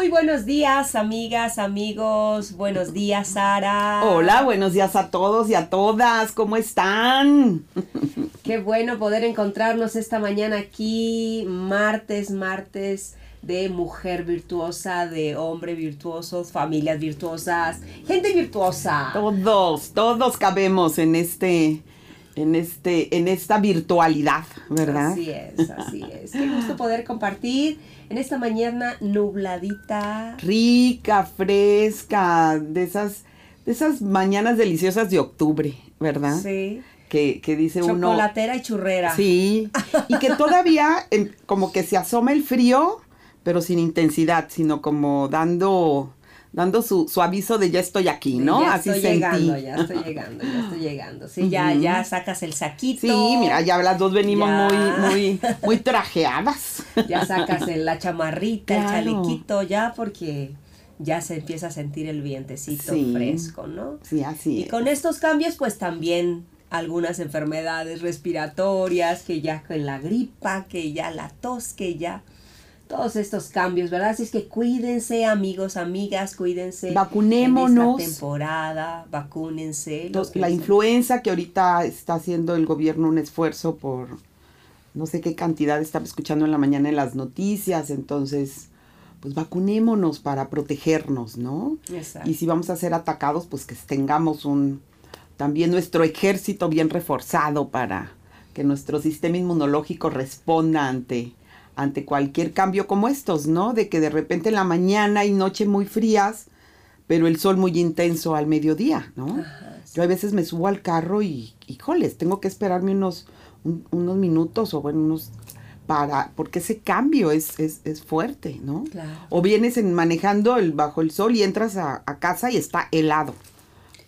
Muy buenos días, amigas, amigos. Buenos días, Sara. Hola, buenos días a todos y a todas. ¿Cómo están? Qué bueno poder encontrarnos esta mañana aquí, martes, martes de mujer virtuosa, de hombre virtuoso, familias virtuosas, gente virtuosa. Todos, todos cabemos en este en este en esta virtualidad, ¿verdad? Así es, así es. Qué gusto poder compartir en esta mañana nubladita. Rica, fresca, de esas, de esas mañanas deliciosas de octubre, ¿verdad? Sí. Que, que dice uno. Chocolatera y churrera. Sí. Y que todavía em, como que se asoma el frío, pero sin intensidad, sino como dando dando su, su aviso de ya estoy aquí, ¿no? ya estoy llegando, ya estoy llegando, ya estoy llegando. Sí, ya, ya sacas el saquito. Sí, mira, ya las dos venimos muy, muy, muy trajeadas. Ya sacas la chamarrita, el chalequito, ya porque ya se empieza a sentir el vientecito fresco, ¿no? Sí, así Y con estos cambios, pues también algunas enfermedades respiratorias, que ya con la gripa, que ya la tos, que ya todos estos cambios, ¿verdad? Así es que cuídense, amigos, amigas, cuídense. Vacunémonos. En esta temporada, vacúnense. la influenza que ahorita está haciendo el gobierno un esfuerzo por no sé qué cantidad estaba escuchando en la mañana en las noticias, entonces pues vacunémonos para protegernos, ¿no? Exacto. Y si vamos a ser atacados, pues que tengamos un también nuestro ejército bien reforzado para que nuestro sistema inmunológico responda ante ante cualquier cambio como estos, ¿no? De que de repente en la mañana y noche muy frías, pero el sol muy intenso al mediodía, ¿no? Yo a veces me subo al carro y, híjoles, tengo que esperarme unos, unos minutos o bueno, unos para, porque ese cambio es, es, es fuerte, ¿no? Claro. O vienes en, manejando el, bajo el sol y entras a, a casa y está helado,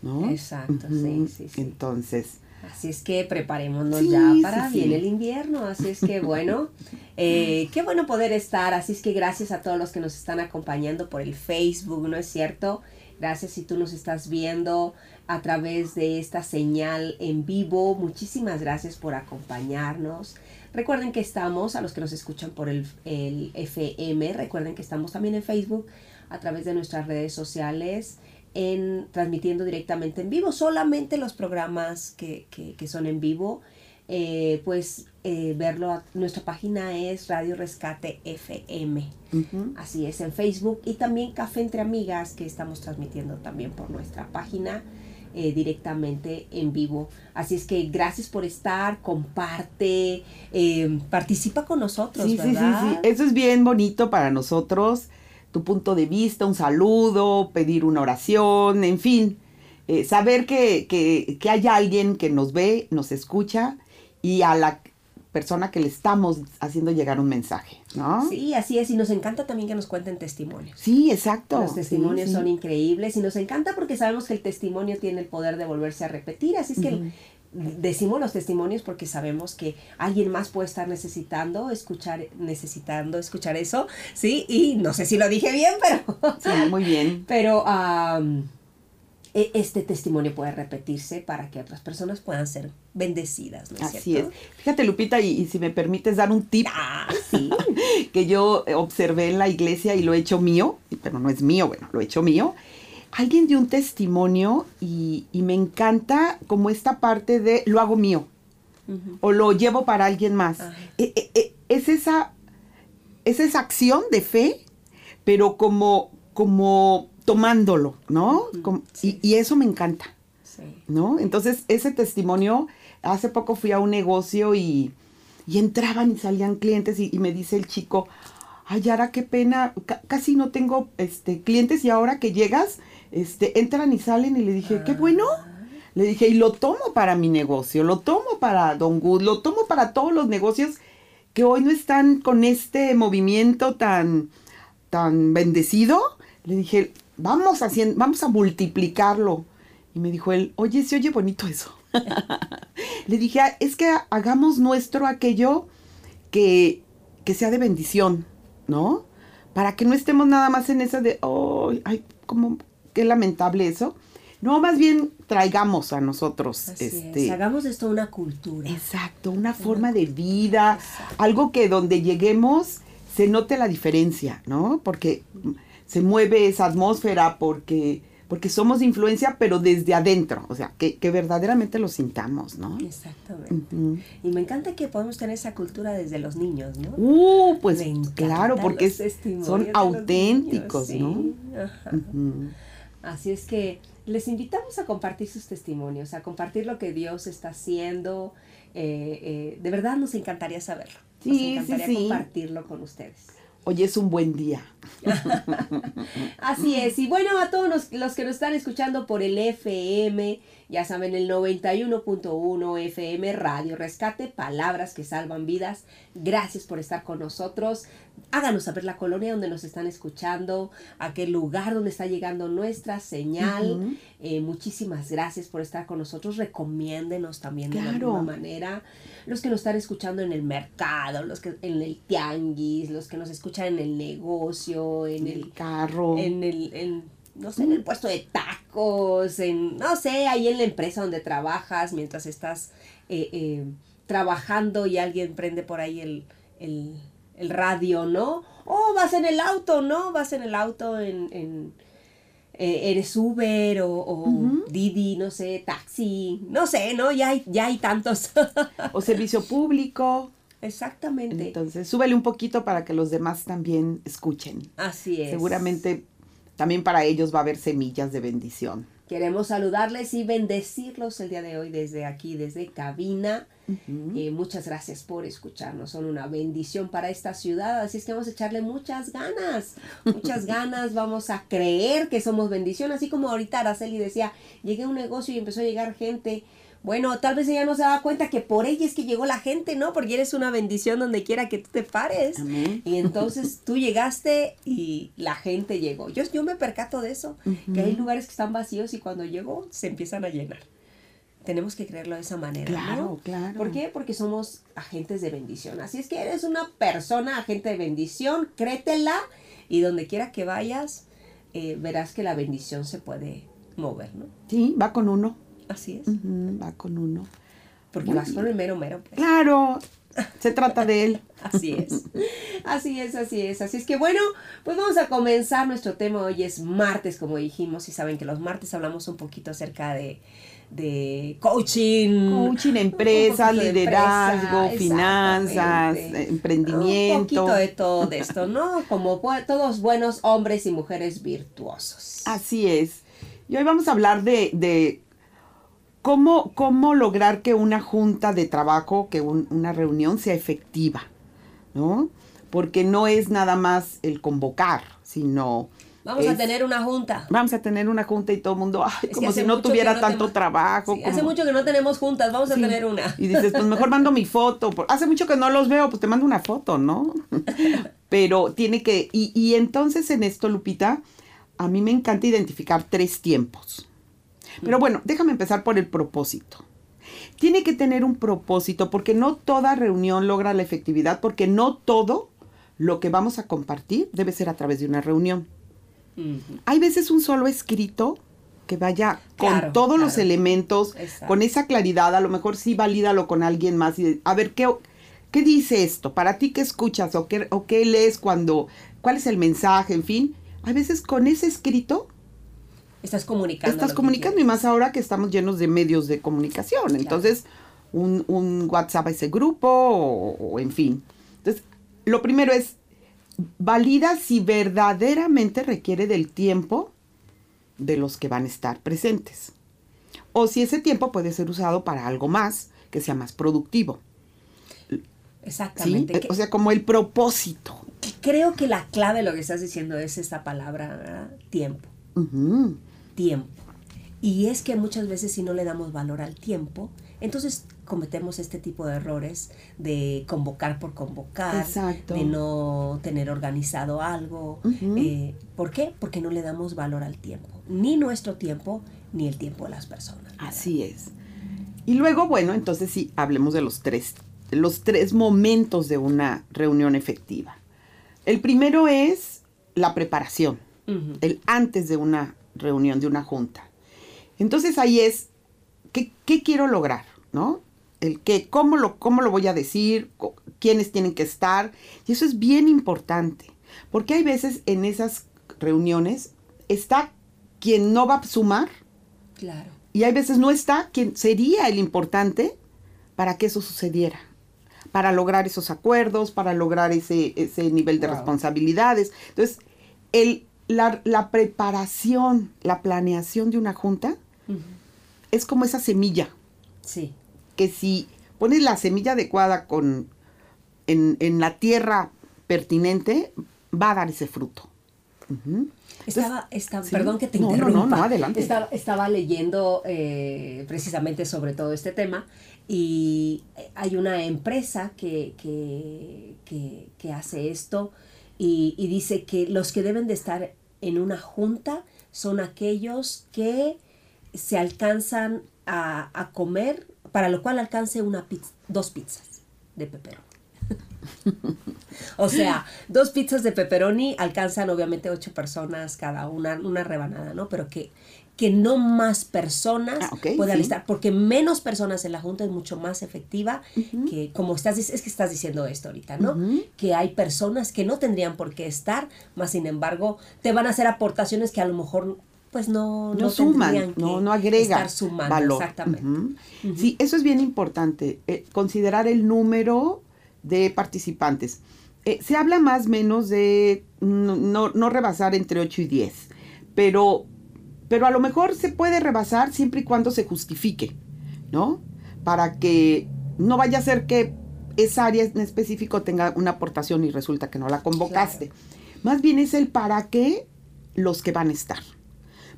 ¿no? Exacto, sí, sí, sí. Entonces, Así es que preparémonos ya para viene el invierno. Así es que bueno, eh, qué bueno poder estar. Así es que gracias a todos los que nos están acompañando por el Facebook, ¿no es cierto? Gracias si tú nos estás viendo a través de esta señal en vivo. Muchísimas gracias por acompañarnos. Recuerden que estamos, a los que nos escuchan por el, el FM, recuerden que estamos también en Facebook a través de nuestras redes sociales en transmitiendo directamente en vivo, solamente los programas que, que, son en vivo, eh, pues eh, verlo, nuestra página es Radio Rescate FM, así es en Facebook y también Café entre Amigas que estamos transmitiendo también por nuestra página. Eh, directamente en vivo. Así es que gracias por estar, comparte, participa con nosotros. Sí, sí, sí, eso es bien bonito para nosotros tu punto de vista, un saludo, pedir una oración, en fin, eh, saber que, que, que hay alguien que nos ve, nos escucha y a la persona que le estamos haciendo llegar un mensaje, ¿no? Sí, así es, y nos encanta también que nos cuenten testimonios. Sí, exacto. Los testimonios son increíbles y nos encanta porque sabemos que el testimonio tiene el poder de volverse a repetir, así es que decimos los testimonios porque sabemos que alguien más puede estar necesitando escuchar, necesitando escuchar eso, ¿sí? Y no sé si lo dije bien, pero... Sí, muy bien. Pero e, este testimonio puede repetirse para que otras personas puedan ser bendecidas, ¿no es Así es. Fíjate, Lupita, y, si me permites dar un tip ah, ¿sí? que yo observé en la iglesia y lo he hecho mío, pero no es mío, bueno, lo he hecho mío, alguien dio un testimonio y, me encanta como esta parte de lo hago mío o lo llevo para alguien más. E, e, e, es esa, es esa acción de fe, pero como, como tomándolo, ¿no? Como- y, y eso me encanta, Sí. ¿no? Entonces, ese testimonio, hace poco fui a un negocio y, y entraban y salían clientes y, y me dice el chico, ay, Yara, qué pena, ca- casi no tengo este, clientes y ahora que llegas, este, entran y salen y le dije, qué bueno. Le dije, y lo tomo para mi negocio, lo tomo para Don Good, lo tomo para todos los negocios que hoy no están con este movimiento tan, tan bendecido. Le dije, vamos, haciendo, vamos a multiplicarlo. Y me dijo él, oye, se oye bonito eso. Le dije, "Ah, es que hagamos nuestro aquello que, que sea de bendición, ¿no? Para que no estemos nada más en esa de, oh, ay, como, qué lamentable eso. No, más bien traigamos a nosotros, Así este, es. Hagamos de esto una cultura. Exacto, una forma de vida, algo que donde lleguemos se note la diferencia, ¿no? Porque se mueve esa atmósfera, porque, porque somos de influencia, pero desde adentro, o sea, que, que verdaderamente lo sintamos, ¿no? Exactamente. Y me encanta que podemos tener esa cultura desde los niños, ¿no? Uh, pues claro, porque son auténticos, niños, ¿no? sí. Ujú. Así es que les invitamos a compartir sus testimonios, a compartir lo que Dios está haciendo. Eh, eh, de verdad nos encantaría saberlo. Nos Sí, sí, encantaría sí. compartirlo con ustedes. Hoy es un buen día. Así es. Y bueno, a todos los, los que nos están escuchando por el FM, ya saben, el 91.1 FM Radio Rescate, palabras que salvan vidas. Gracias por estar con nosotros. Háganos saber la colonia donde nos están escuchando, aquel lugar donde está llegando nuestra señal. Eh, muchísimas gracias por estar con nosotros. Recomiéndenos también de alguna manera. Los que nos están escuchando en el mercado, los que en el tianguis, los que nos escuchan en el negocio, en En el el carro. en el, en, no sé, en el puesto de tacos, en, no sé, ahí en la empresa donde trabajas, mientras estás eh, eh, trabajando y alguien prende por ahí el, el, el radio, ¿no? O vas en el auto, ¿no? Vas en el auto en... en eh, eres Uber o, o. Didi, no sé, taxi, no sé, ¿no? Ya hay, ya hay tantos. O servicio público. Exactamente. Entonces, súbele un poquito para que los demás también escuchen. Así es. Seguramente también para ellos va a haber semillas de bendición. Queremos saludarles y bendecirlos el día de hoy desde aquí, desde cabina. Eh, muchas gracias por escucharnos. Son una bendición para esta ciudad. Así es que vamos a echarle muchas ganas. Muchas ganas. Vamos a creer que somos bendición. Así como ahorita Araceli decía, llegué a un negocio y empezó a llegar gente. Bueno, tal vez ella no se daba cuenta que por ella es que llegó la gente, ¿no? Porque eres una bendición donde quiera que tú te pares. Amén. Y entonces tú llegaste y la gente llegó. Yo, yo me percato de eso, que hay lugares que están vacíos y cuando llego se empiezan a llenar. Tenemos que creerlo de esa manera. Claro, ¿no? claro. ¿Por qué? Porque somos agentes de bendición. Así es que eres una persona agente de bendición, créetela y donde quiera que vayas, eh, verás que la bendición se puede mover, ¿no? Sí, va con uno. Así es. Va con uno. Porque Muy vas con el mero mero. pues. Claro, se trata de él. Así es. Así es, así es. Así es que bueno, pues vamos a comenzar nuestro tema. Hoy es martes, como dijimos, y saben que los martes hablamos un poquito acerca de, de coaching. Coaching, empresas, liderazgo, empresa, finanzas, emprendimiento. Un poquito de todo de esto, ¿no? Como todos buenos hombres y mujeres virtuosos. Así es. Y hoy vamos a hablar de, de cómo, cómo lograr que una junta de trabajo, que un- una reunión sea efectiva, ¿no? Porque no es nada más el convocar, sino... Vamos a tener una junta. Vamos a tener una junta y todo el mundo, ay, como si no tuviera no tanto te- trabajo. Sí, hace mucho que no tenemos juntas, vamos a tener una. Y dices, pues mejor mando mi foto. Hace mucho que no los veo, pues te mando una foto, ¿no? Pero tiene que, y, y entonces en esto, Lupita, a mí me encanta identificar tres tiempos. Pero bueno, déjame empezar por el propósito. Tiene que tener un propósito porque no toda reunión logra la efectividad, porque no todo lo que vamos a compartir debe ser a través de una reunión. Hay veces un solo escrito que vaya con Claro, todos los elementos, Exacto. con esa claridad, a lo mejor sí valídalo con alguien más y a ver qué qué dice esto, para ti qué escuchas o qué o qué lees cuando cuál es el mensaje, en fin. A veces con ese escrito Estás comunicando. estás comunicando y más ahora que estamos llenos de medios de comunicación. Entonces, un, un WhatsApp a ese grupo o, o en fin. Entonces, lo primero es valida si verdaderamente requiere del tiempo de los que van a estar presentes. O si ese tiempo puede ser usado para algo más que sea más productivo. Exactamente. ¿Sí? O sea, como el propósito. Creo que la clave de lo que estás diciendo es esta palabra, tiempo. Tiempo. Y es que muchas veces si no le damos valor al tiempo, entonces cometemos este tipo de errores de convocar por convocar, Exacto. de no tener organizado algo. Eh, ¿Por qué? Porque no le damos valor al tiempo. Ni nuestro tiempo, ni el tiempo de las personas. ¿verdad? Así es. Y luego, bueno, entonces sí, hablemos de los tres, los tres momentos de una reunión efectiva. El primero es la preparación, el antes de una reunión, de una junta. Entonces ahí es, ¿qué, qué quiero lograr? ¿No? El qué, cómo lo, cómo lo voy a decir, quiénes tienen que estar. Y eso es bien importante, porque hay veces en esas reuniones está quien no va a sumar Claro. y hay veces no está quien sería el importante para que eso sucediera, para lograr esos acuerdos, para lograr ese, ese nivel de Wow. responsabilidades. Entonces, el, la, la preparación, la planeación de una junta es como esa semilla, Sí. que si pones la semilla adecuada con, en, en la tierra pertinente, va a dar ese fruto. Estaba, sí. perdón que te No, no, no, interrumpa. no, adelante. Estaba, estaba leyendo eh, precisamente sobre todo este tema y hay una empresa que, que, que- que hace esto y, y dice que los que deben de estar en una junta son aquellos que se alcanzan a, a comer, para lo cual alcance una pizza, dos pizzas de pepperoni. O sea, dos pizzas de pepperoni alcanzan obviamente ocho personas cada una, una rebanada, ¿no? Pero que, que no más personas Ah, puedan sí. estar, porque menos personas en la junta es mucho más efectiva que, como estás, es que estás diciendo esto ahorita, ¿no? Que hay personas que no tendrían por qué estar, más sin embargo, te van a hacer aportaciones que a lo mejor pues no, no, no suman, no, que no agrega estar sumando, valor. exactamente. Sí, eso es bien importante, eh, considerar el número de participantes. Eh, se habla más o menos de no, no, no rebasar entre 8 y 10, pero, pero a lo mejor se puede rebasar siempre y cuando se justifique, ¿no? Para que no vaya a ser que esa área en específico tenga una aportación y resulta que no la convocaste. Más bien es el para qué los que van a estar.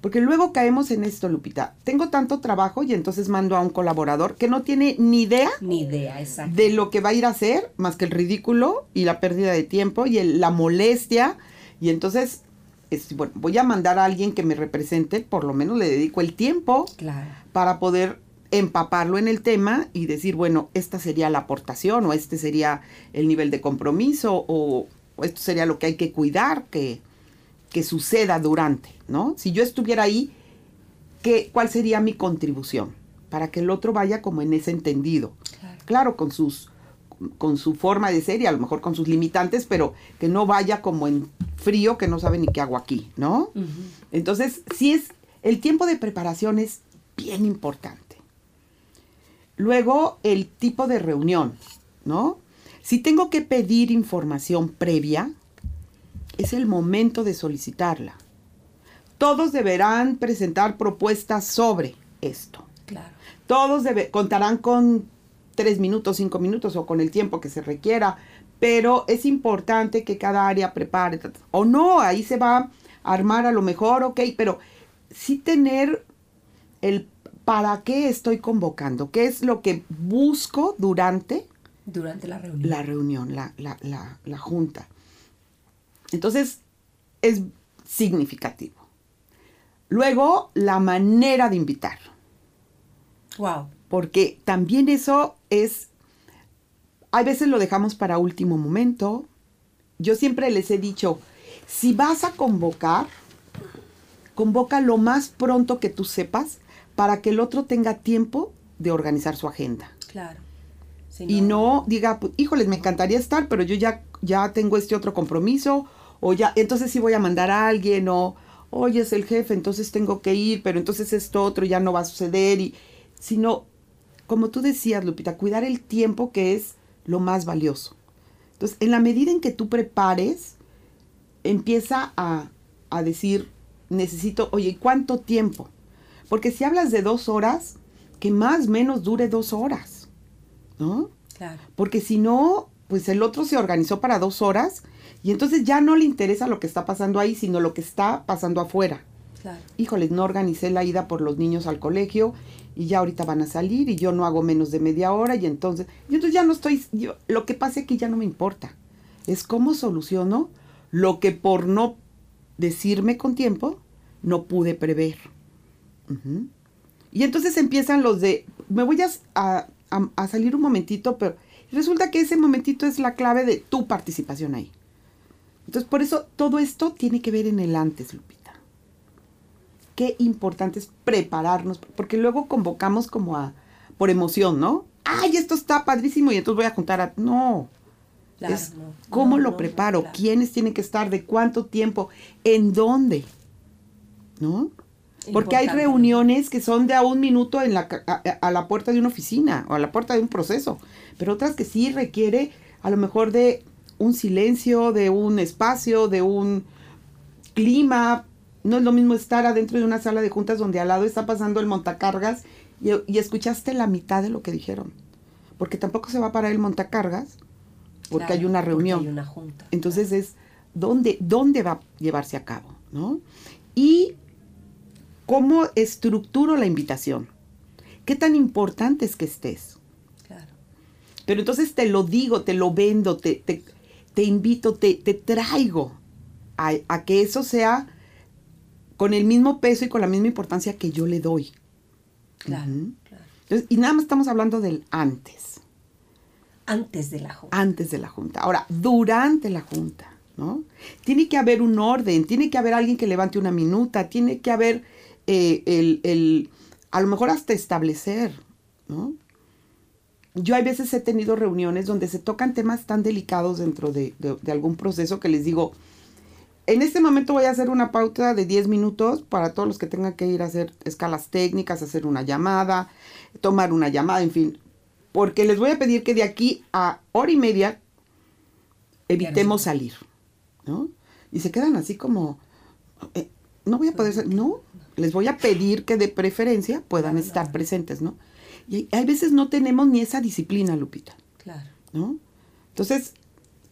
Porque luego caemos en esto, Lupita. Tengo tanto trabajo y entonces mando a un colaborador que no tiene ni idea Ni idea, exacto. de lo que va a ir a hacer, más que el ridículo y la pérdida de tiempo y el- la molestia. Y entonces, es, bueno, voy a mandar a alguien que me represente, por lo menos le dedico el tiempo Claro. para poder empaparlo en el tema y decir, bueno, esta sería la aportación o este sería el nivel de compromiso o, o esto sería lo que hay que cuidar que, que suceda durante, ¿no? Si yo estuviera ahí, ¿qué, ¿cuál sería mi contribución? Para que el otro vaya como en ese entendido. Claro. Claro, con sus con su forma de ser y a lo mejor con sus limitantes, pero que no vaya como en frío que no sabe ni qué hago aquí, ¿no? Entonces, sí es, el tiempo de preparación es bien importante. Luego, el tipo de reunión, ¿no? Si tengo que pedir información previa, es el momento de solicitarla. Todos deberán presentar propuestas sobre esto. Claro. Todos debe- contarán con tres minutos, cinco minutos o con el tiempo que se requiera, pero es importante que cada área prepare. O no, ahí se va a armar a lo mejor, ok, pero sí tener el para qué estoy convocando, qué es lo que busco durante Durante la reunión. la reunión, la, la, la, la junta. Entonces, es significativo. Luego, la manera de invitar Wow. Porque también eso es, hay veces lo dejamos para último momento. Yo siempre les he dicho, si vas a convocar, convoca lo más pronto que tú sepas para que el otro tenga tiempo de organizar su agenda. Claro. Si Y no diga, "Pues, híjoles, me encantaría estar, pero yo ya, ya tengo este otro compromiso, o ya, entonces sí voy a mandar a alguien, o, oye, es el jefe, entonces tengo que ir, pero entonces esto otro ya no va a suceder, y, sino, como tú decías, Lupita, cuidar el tiempo que es lo más valioso. Entonces, en la medida en que tú prepares, empieza a, a decir, necesito, oye, ¿cuánto tiempo? Porque si hablas de dos horas, que más o menos dure dos horas, ¿no? Claro. Porque si no, pues el otro se organizó para dos horas y entonces ya no le interesa lo que está pasando ahí, sino lo que está pasando afuera. Claro. Híjole, no organicé la ida por los niños al colegio y ya ahorita van a salir y yo no hago menos de media hora y entonces, y entonces ya no estoy, yo, lo que pase aquí ya no me importa. Es cómo soluciono lo que por no decirme con tiempo no pude prever. Y entonces empiezan los de, me voy a- a salir un momentito, pero resulta que ese momentito es la clave de tu participación ahí. Entonces, por eso todo esto tiene que ver en el antes, Lupita. Qué importante es prepararnos, porque luego convocamos como a, por emoción, ¿no? ¡Ay, esto está padrísimo! Y entonces voy a juntar a... No, Claro, es no. cómo No, lo no, preparo, claro. quiénes tienen que estar, de cuánto tiempo, en dónde, ¿no? Porque hay reuniones que son de a un minuto en la, a, a la puerta de una oficina o a la puerta de un proceso, pero otras que sí requiere a lo mejor de un silencio, de un espacio, de un clima. No es lo mismo estar adentro de una sala de juntas donde al lado está pasando el montacargas y, y escuchaste la mitad de lo que dijeron. Porque tampoco se va a parar el montacargas porque Claro, hay una reunión. hay una junta. Entonces es dónde, dónde va a llevarse a cabo, ¿no? Y cómo estructuro la invitación. ¿Qué tan importante es que estés? Claro. Pero entonces te lo digo, te lo vendo, te, te, te invito, te, te traigo a, a que eso sea con el mismo peso y con la misma importancia que yo le doy. Claro, claro. Entonces, y nada más estamos hablando del antes, Antes de la junta. antes de la junta. Ahora, durante la junta, ¿no? Tiene que haber un orden, tiene que haber alguien que levante una minuta, tiene que haber eh, el, el- a lo mejor hasta establecer, ¿no? Yo hay veces he tenido reuniones donde se tocan temas tan delicados dentro de, de- de algún proceso que les digo, en este momento voy a hacer una pauta de 10 minutos para todos los que tengan que ir a hacer escalas técnicas, hacer una llamada, tomar una llamada, en fin. Porque les voy a pedir que de aquí a hora y media evitemos salir, ¿no? Y se quedan así como, eh, no voy a poder salir, no, les voy a pedir que de preferencia puedan estar presentes, ¿no? Y hay veces no tenemos ni esa disciplina, Lupita. Claro. ¿no? Entonces,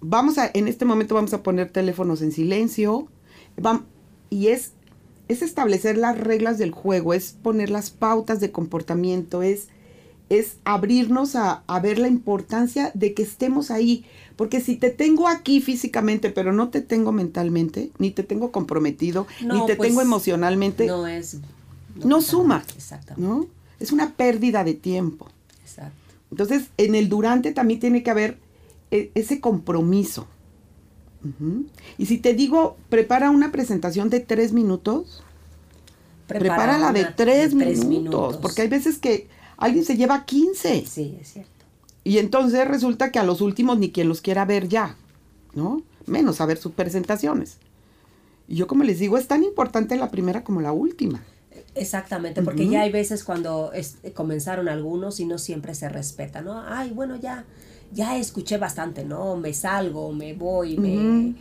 vamos a, en este momento vamos a poner teléfonos en silencio, vam- y es, es establecer las reglas del juego, es poner las pautas de comportamiento, es, es abrirnos a, a ver la importancia de que estemos ahí, porque si te tengo aquí físicamente, pero no te tengo mentalmente, ni te tengo comprometido, ni No, te pues, tengo emocionalmente, no, No es. para suma, nada. Exactamente. Es una pérdida de tiempo. Exacto. Entonces, en el durante también tiene que haber ese compromiso. Y si te digo, prepara una presentación de tres minutos, Prepara prepárala de tres, de minutos, porque hay veces que alguien se lleva 15 Sí, es cierto. y entonces resulta que a los últimos ni quien los quiera ver ya, ¿no? Menos a ver sus presentaciones. Y yo como les digo, es tan importante la primera como la última. Exactamente, porque ya hay veces cuando es- comenzaron algunos y no siempre se respeta, ¿no? Ay, bueno, ya, ya escuché bastante, ¿no? Me salgo, me voy, me...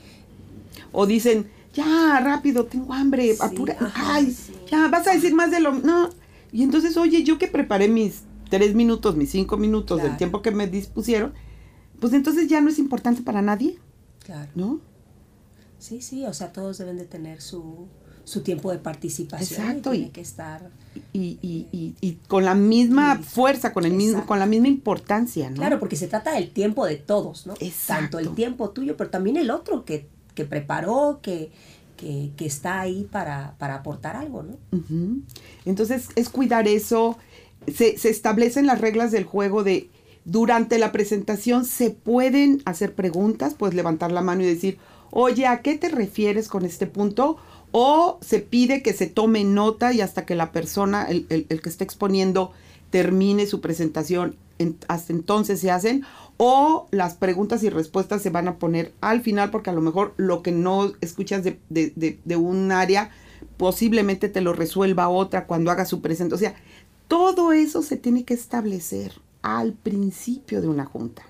O dicen, ya, rápido, tengo hambre, Sí, apura, ajá, ay, sí. ya, vas a decir más de lo, no. Y entonces, oye, yo que preparé mis tres minutos, mis cinco minutos del Claro. tiempo que me dispusieron, pues entonces ya no es importante para nadie, Claro. ¿no? Sí, sí, o sea, todos deben de tener su, su tiempo de participación. Exacto, Y tiene que estar... Y, y, y, y con la misma fuerza, con el mismo, con la misma importancia, ¿no? Claro, porque se trata del tiempo de todos, ¿no? Exacto. Tanto el tiempo tuyo, pero también el otro que, que preparó, que, que, que está ahí para, para aportar algo, ¿no? Entonces es cuidar eso. Se, se establecen las reglas del juego de durante la presentación se pueden hacer preguntas, puedes levantar la mano y decir, oye, ¿a qué te refieres con este punto? O se pide que se tome nota y hasta que la persona, el, el- que está exponiendo, termine su presentación, en- hasta entonces se hacen. O las preguntas y respuestas se van a poner al final porque a lo mejor lo que no escuchas de, de- de- de un área posiblemente te lo resuelva otra cuando haga su presentación. O sea, todo eso se tiene que establecer al principio de una junta.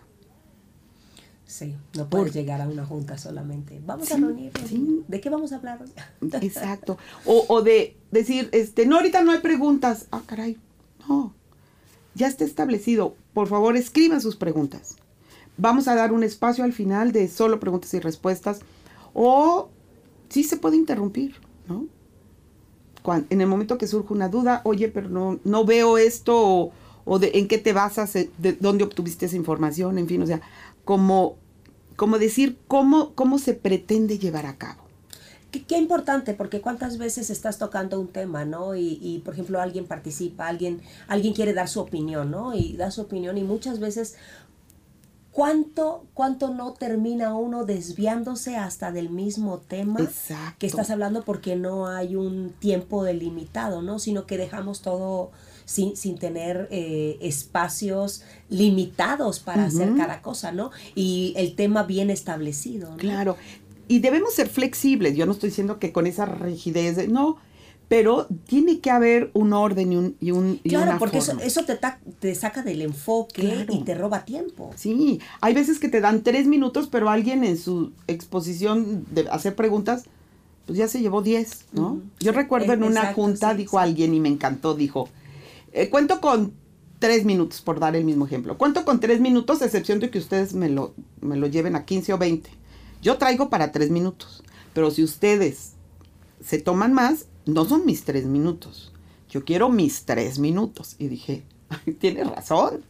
Sí, no puedes llegar a una junta solamente. Vamos a reunirnos. Sí. ¿De qué vamos a hablar? Exacto. O, o de decir, este, no, ahorita no hay preguntas. Ah, caray. No. Ya está establecido. Por favor, escriban sus preguntas. Vamos a dar un espacio al final de solo preguntas y respuestas. O sí se puede interrumpir, ¿no? en el momento que surge una duda, oye, pero no, no veo esto, o, de en qué te basas, de dónde obtuviste esa información, en fin, o sea, como, como decir cómo, cómo se pretende llevar a cabo. Qué, importante, porque cuántas veces estás tocando un tema, ¿no? Y, y, por ejemplo, alguien participa, alguien, alguien quiere dar su opinión, ¿no? Y da su opinión y muchas veces ¿Cuánto, ¿Cuánto no termina uno desviándose hasta del mismo tema que estás hablando porque no hay un tiempo delimitado, ¿no? Sino que dejamos todo sin, sin tener eh, espacios limitados para hacer cada cosa, ¿no? Y el tema bien establecido. ¿no? Claro. Y debemos ser flexibles. Yo no estoy diciendo que con esa rigidez, de, no, pero tiene que haber un orden y un y un claro porque eso, eso te, te saca del enfoque y te roba tiempo sí hay veces que te dan tres minutos pero alguien en su exposición de hacer preguntas pues ya se llevó diez no yo recuerdo en una junta dijo alguien y me encantó dijo eh, cuento con tres minutos por dar el mismo ejemplo cuento con tres minutos excepción de que ustedes me lo me lo lleven a 15 o 20 yo traigo para tres minutos pero si ustedes se toman más no son mis tres minutos. Yo quiero mis tres minutos. Y dije, tiene razón,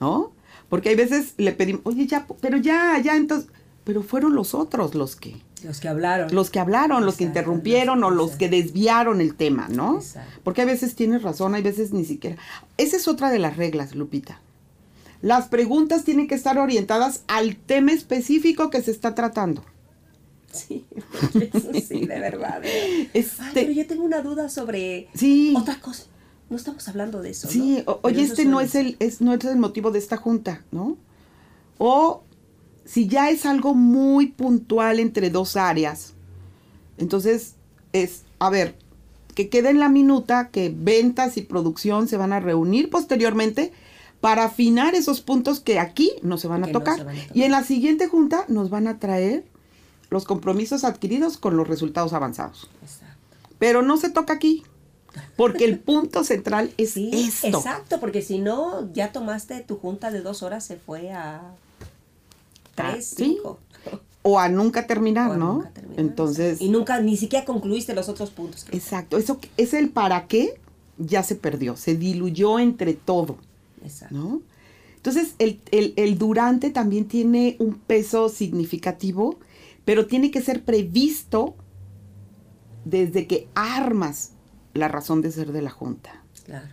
¿no? Porque hay veces le pedimos, oye, ya, pero ya, ya, entonces, pero fueron los otros los que... Los que hablaron. Los que hablaron, los que interrumpieron o los que desviaron el tema, ¿no? Porque a veces tienes razón, hay veces ni siquiera. Esa es otra de las reglas, Lupita. Las preguntas tienen que estar orientadas al tema específico que se está tratando. Sí, eso sí, de verdad. Este, pero yo tengo una duda sobre otra cosa. No estamos hablando de eso. Sí, oye, este no es, el, es, no es el motivo de esta junta, ¿no? O si ya es algo muy puntual entre dos áreas, entonces es, a ver, que quede en la minuta que ventas y producción se van a reunir posteriormente para afinar esos puntos que aquí no se van a, tocar. No se van a tocar. Y en la siguiente junta nos van a traer los compromisos adquiridos con los resultados avanzados. Exacto. Pero no se toca aquí, porque el punto central es esto. Exacto, porque si no, ya tomaste tu junta de dos horas, se fue a tres, cinco. O a nunca terminar, ¿no? Entonces. Y nunca, ni siquiera concluiste los otros puntos. Exacto. Eso es el para qué, ya se perdió, se diluyó entre todo. Exacto. ¿no? Entonces, el, el durante también tiene un peso significativo pero tiene que ser previsto desde que armas la razón de ser de la Junta. Claro.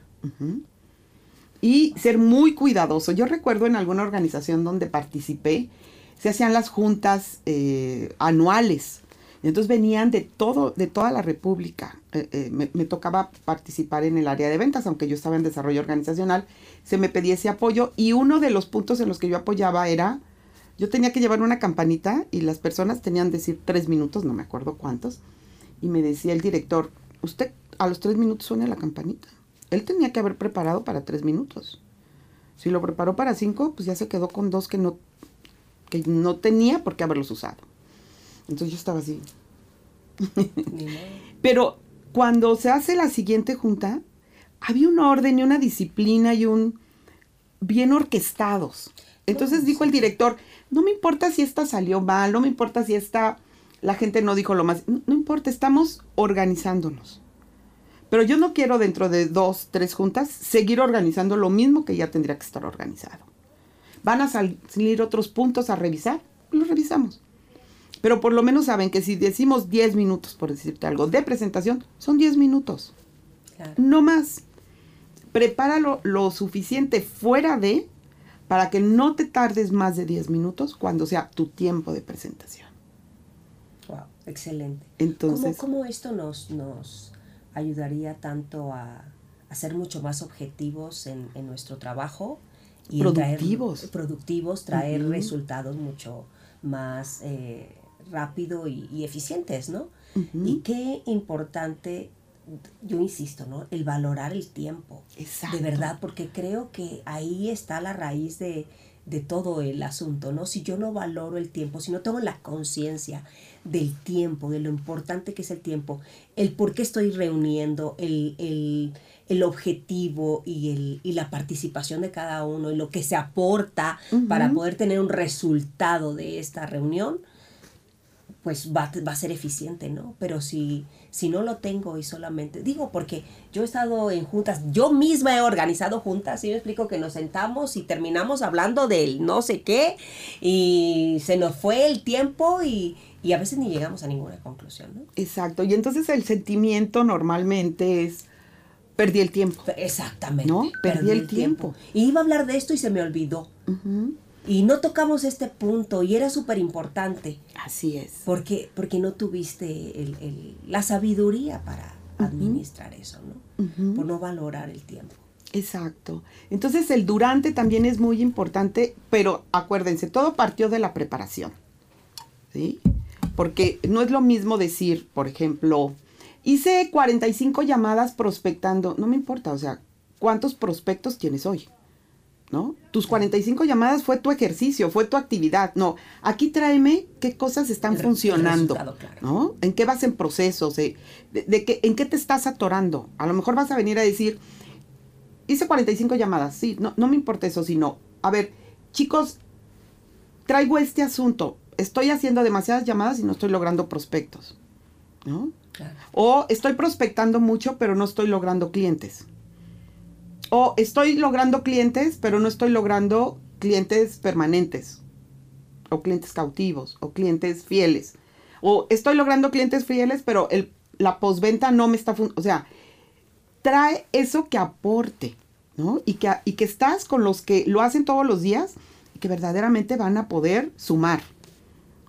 Y ser muy cuidadoso. Yo recuerdo en alguna organización donde participé, se hacían las juntas eh, anuales. Entonces venían de todo, de toda la República. Eh, eh, me, tocaba participar en el área de ventas, aunque yo estaba en desarrollo organizacional. Se me pedía ese apoyo y uno de los puntos en los que yo apoyaba era yo tenía que llevar una campanita y las personas tenían decir tres minutos, no me acuerdo cuántos, y me decía el director, usted a los tres minutos suena la campanita. Él tenía que haber preparado para tres minutos. Si lo preparó para cinco, pues ya se quedó con dos que no, que no tenía por qué haberlos usado. Entonces yo estaba así. Pero cuando se hace la siguiente junta, había un orden y una disciplina y un bien orquestados. Entonces dijo el director, no me importa si esta salió mal, no me importa si esta, la gente no dijo lo más, no, importa, estamos organizándonos. Pero yo no quiero dentro de dos, tres juntas seguir organizando lo mismo que ya tendría que estar organizado. Van a salir otros puntos a revisar, los revisamos. Pero por lo menos saben que si decimos 10 minutos, por decirte algo, de presentación, son 10 minutos. No más. Prepáralo lo suficiente fuera de para que no te tardes más de 10 minutos cuando sea tu tiempo de presentación. Wow, excelente. Entonces, ¿Cómo, esto nos, nos ayudaría tanto a, ser mucho más objetivos en, nuestro trabajo? Y productivos. Traer, productivos, traer resultados mucho más eh, rápido y, eficientes, ¿no? Y qué importante yo insisto, ¿no? El valorar el tiempo. Exacto. De verdad, porque creo que ahí está la raíz de, de todo el asunto, ¿no? Si yo no valoro el tiempo, si no tengo la conciencia del tiempo, de lo importante que es el tiempo, el por qué estoy reuniendo, el, el, el objetivo y, el, y la participación de cada uno y lo que se aporta para poder tener un resultado de esta reunión, pues va, va, a ser eficiente, ¿no? Pero si, si no lo tengo y solamente, digo, porque yo he estado en juntas, yo misma he organizado juntas, y me explico que nos sentamos y terminamos hablando del no sé qué, y se nos fue el tiempo y, y a veces ni llegamos a ninguna conclusión, ¿no? Exacto, y entonces el sentimiento normalmente es, perdí el tiempo. Exactamente. ¿No? Perdí, el, tiempo. tiempo. Y iba a hablar de esto y se me olvidó. Uh -huh. Y no tocamos este punto y era súper importante. Así es. Porque, porque no tuviste el, el, la sabiduría para uh -huh. administrar eso, ¿no? Uh -huh. Por no valorar el tiempo. Exacto. Entonces el durante también es muy importante, pero acuérdense, todo partió de la preparación. ¿Sí? Porque no es lo mismo decir, por ejemplo, hice 45 llamadas prospectando, no me importa, o sea, ¿cuántos prospectos tienes hoy? ¿No? Tus 45 llamadas fue tu ejercicio, fue tu actividad. No, aquí tráeme qué cosas están El- funcionando, claro. ¿no? ¿En qué vas en procesos? De, de, de qué, ¿En qué te estás atorando? A lo mejor vas a venir a decir, hice 45 llamadas, sí, no, no me importa eso, sino, a ver, chicos, traigo este asunto, estoy haciendo demasiadas llamadas y no estoy logrando prospectos, ¿no? Claro. O estoy prospectando mucho, pero no estoy logrando clientes. O estoy logrando clientes, pero no estoy logrando clientes permanentes. O clientes cautivos, o clientes fieles. O estoy logrando clientes fieles, pero la postventa no me está. O sea, trae eso que aporte, ¿no? Y que, y que estás con los que lo hacen todos los días y que verdaderamente van a poder sumar,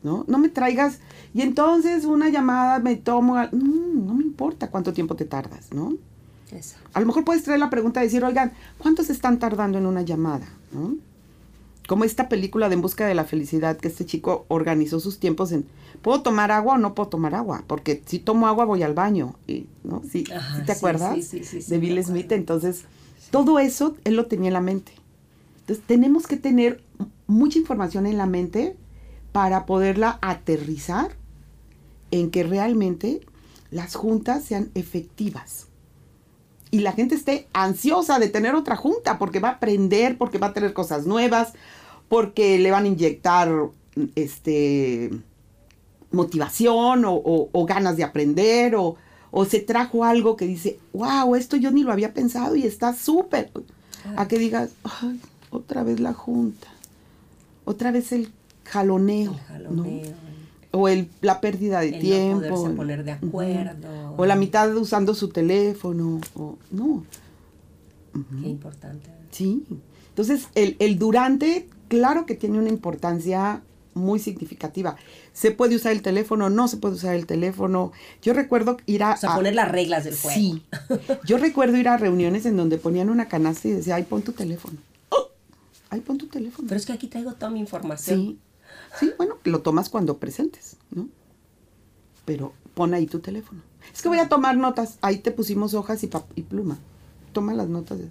¿no? No me traigas, y entonces una llamada me tomo, a- mm, no me importa cuánto tiempo te tardas, ¿no? A lo mejor puedes traer la pregunta de decir, oigan, ¿cuántos están tardando en una llamada? ¿no? Como esta película de En Busca de la Felicidad, que este chico organizó sus tiempos en, ¿puedo tomar agua o no puedo tomar agua? Porque si tomo agua voy al baño, y, ¿no? ¿Sí, Ajá, ¿sí te sí, acuerdas? sí, sí, sí, sí, de Bill. Smith. Entonces, todo eso él lo tenía en la mente. Entonces, tenemos que tener mucha información en la mente para poderla aterrizar en que realmente las juntas sean efectivas y la gente esté ansiosa de tener otra junta porque va a aprender, porque va a tener cosas nuevas, porque le van a inyectar este motivación o, ganas de aprender o, o se trajo algo que dice, wow, esto yo ni lo había pensado y está súper. A que digas, "Ay, otra vez la junta, otra vez el jaloneo, El ¿no? O el, la pérdida de El no tiempo. poderse poner de acuerdo. O la mitad usando su teléfono. O, no. Qué importante. Sí. Entonces, el, el durante, claro que tiene una importancia muy significativa. Se puede usar el teléfono, no se puede usar el teléfono. Yo recuerdo ir a... O sea, a- poner las reglas del juego. Sí. Yo recuerdo ir a reuniones en donde ponían una canasta y decía, ay, pon tu teléfono. ¡Oh! Ay, pon tu teléfono. Pero es que aquí traigo toda mi información. Sí. Sí, bueno, lo tomas cuando presentes, ¿no? Pero pon ahí tu teléfono. Es que voy a tomar notas. Ahí te pusimos hojas y, y pluma. Toma las notas. de-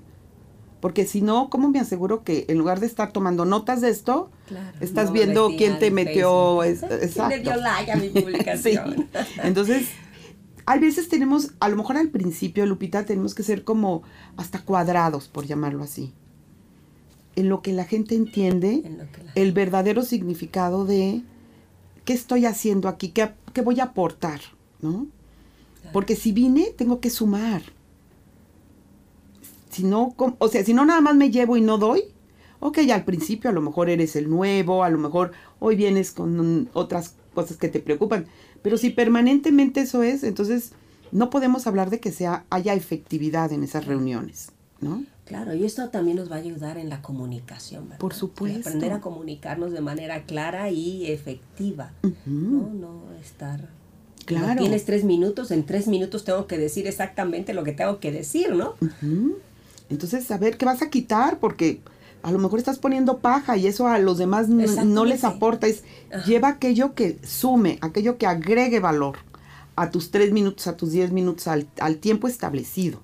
Porque si no, ¿cómo me aseguro que en lugar de estar tomando notas de esto, Claro, estás no viendo quién al te metió? es- exacto. ¿Quién le dio like a mi Sí. publicación? Entonces, hay veces tenemos, a lo mejor al principio, Lupita, tenemos que ser como hasta cuadrados, por llamarlo así. En lo que la gente entiende el verdadero significado de qué estoy haciendo aquí, qué, qué voy a aportar, ¿no? Porque si vine, tengo que sumar. Si no, o sea, si no nada más me llevo y no doy, ok, al principio a lo mejor eres el nuevo, a lo mejor hoy vienes con otras cosas que te preocupan, pero si permanentemente eso es, entonces no podemos hablar de que sea haya efectividad en esas reuniones, ¿no? Claro, y esto también nos va a ayudar en la comunicación, ¿verdad? Por supuesto. aprender a comunicarnos de manera clara y efectiva. No, no estar. Claro. No tienes tres minutos, en tres minutos tengo que decir exactamente lo que tengo que decir, ¿no? Ujú. Entonces, saber qué vas a quitar, porque a lo mejor estás poniendo paja y eso a los demás no les aporta. Es lleva aquello que sume, aquello que agregue valor a tus tres minutos, a tus diez minutos, al, al tiempo establecido,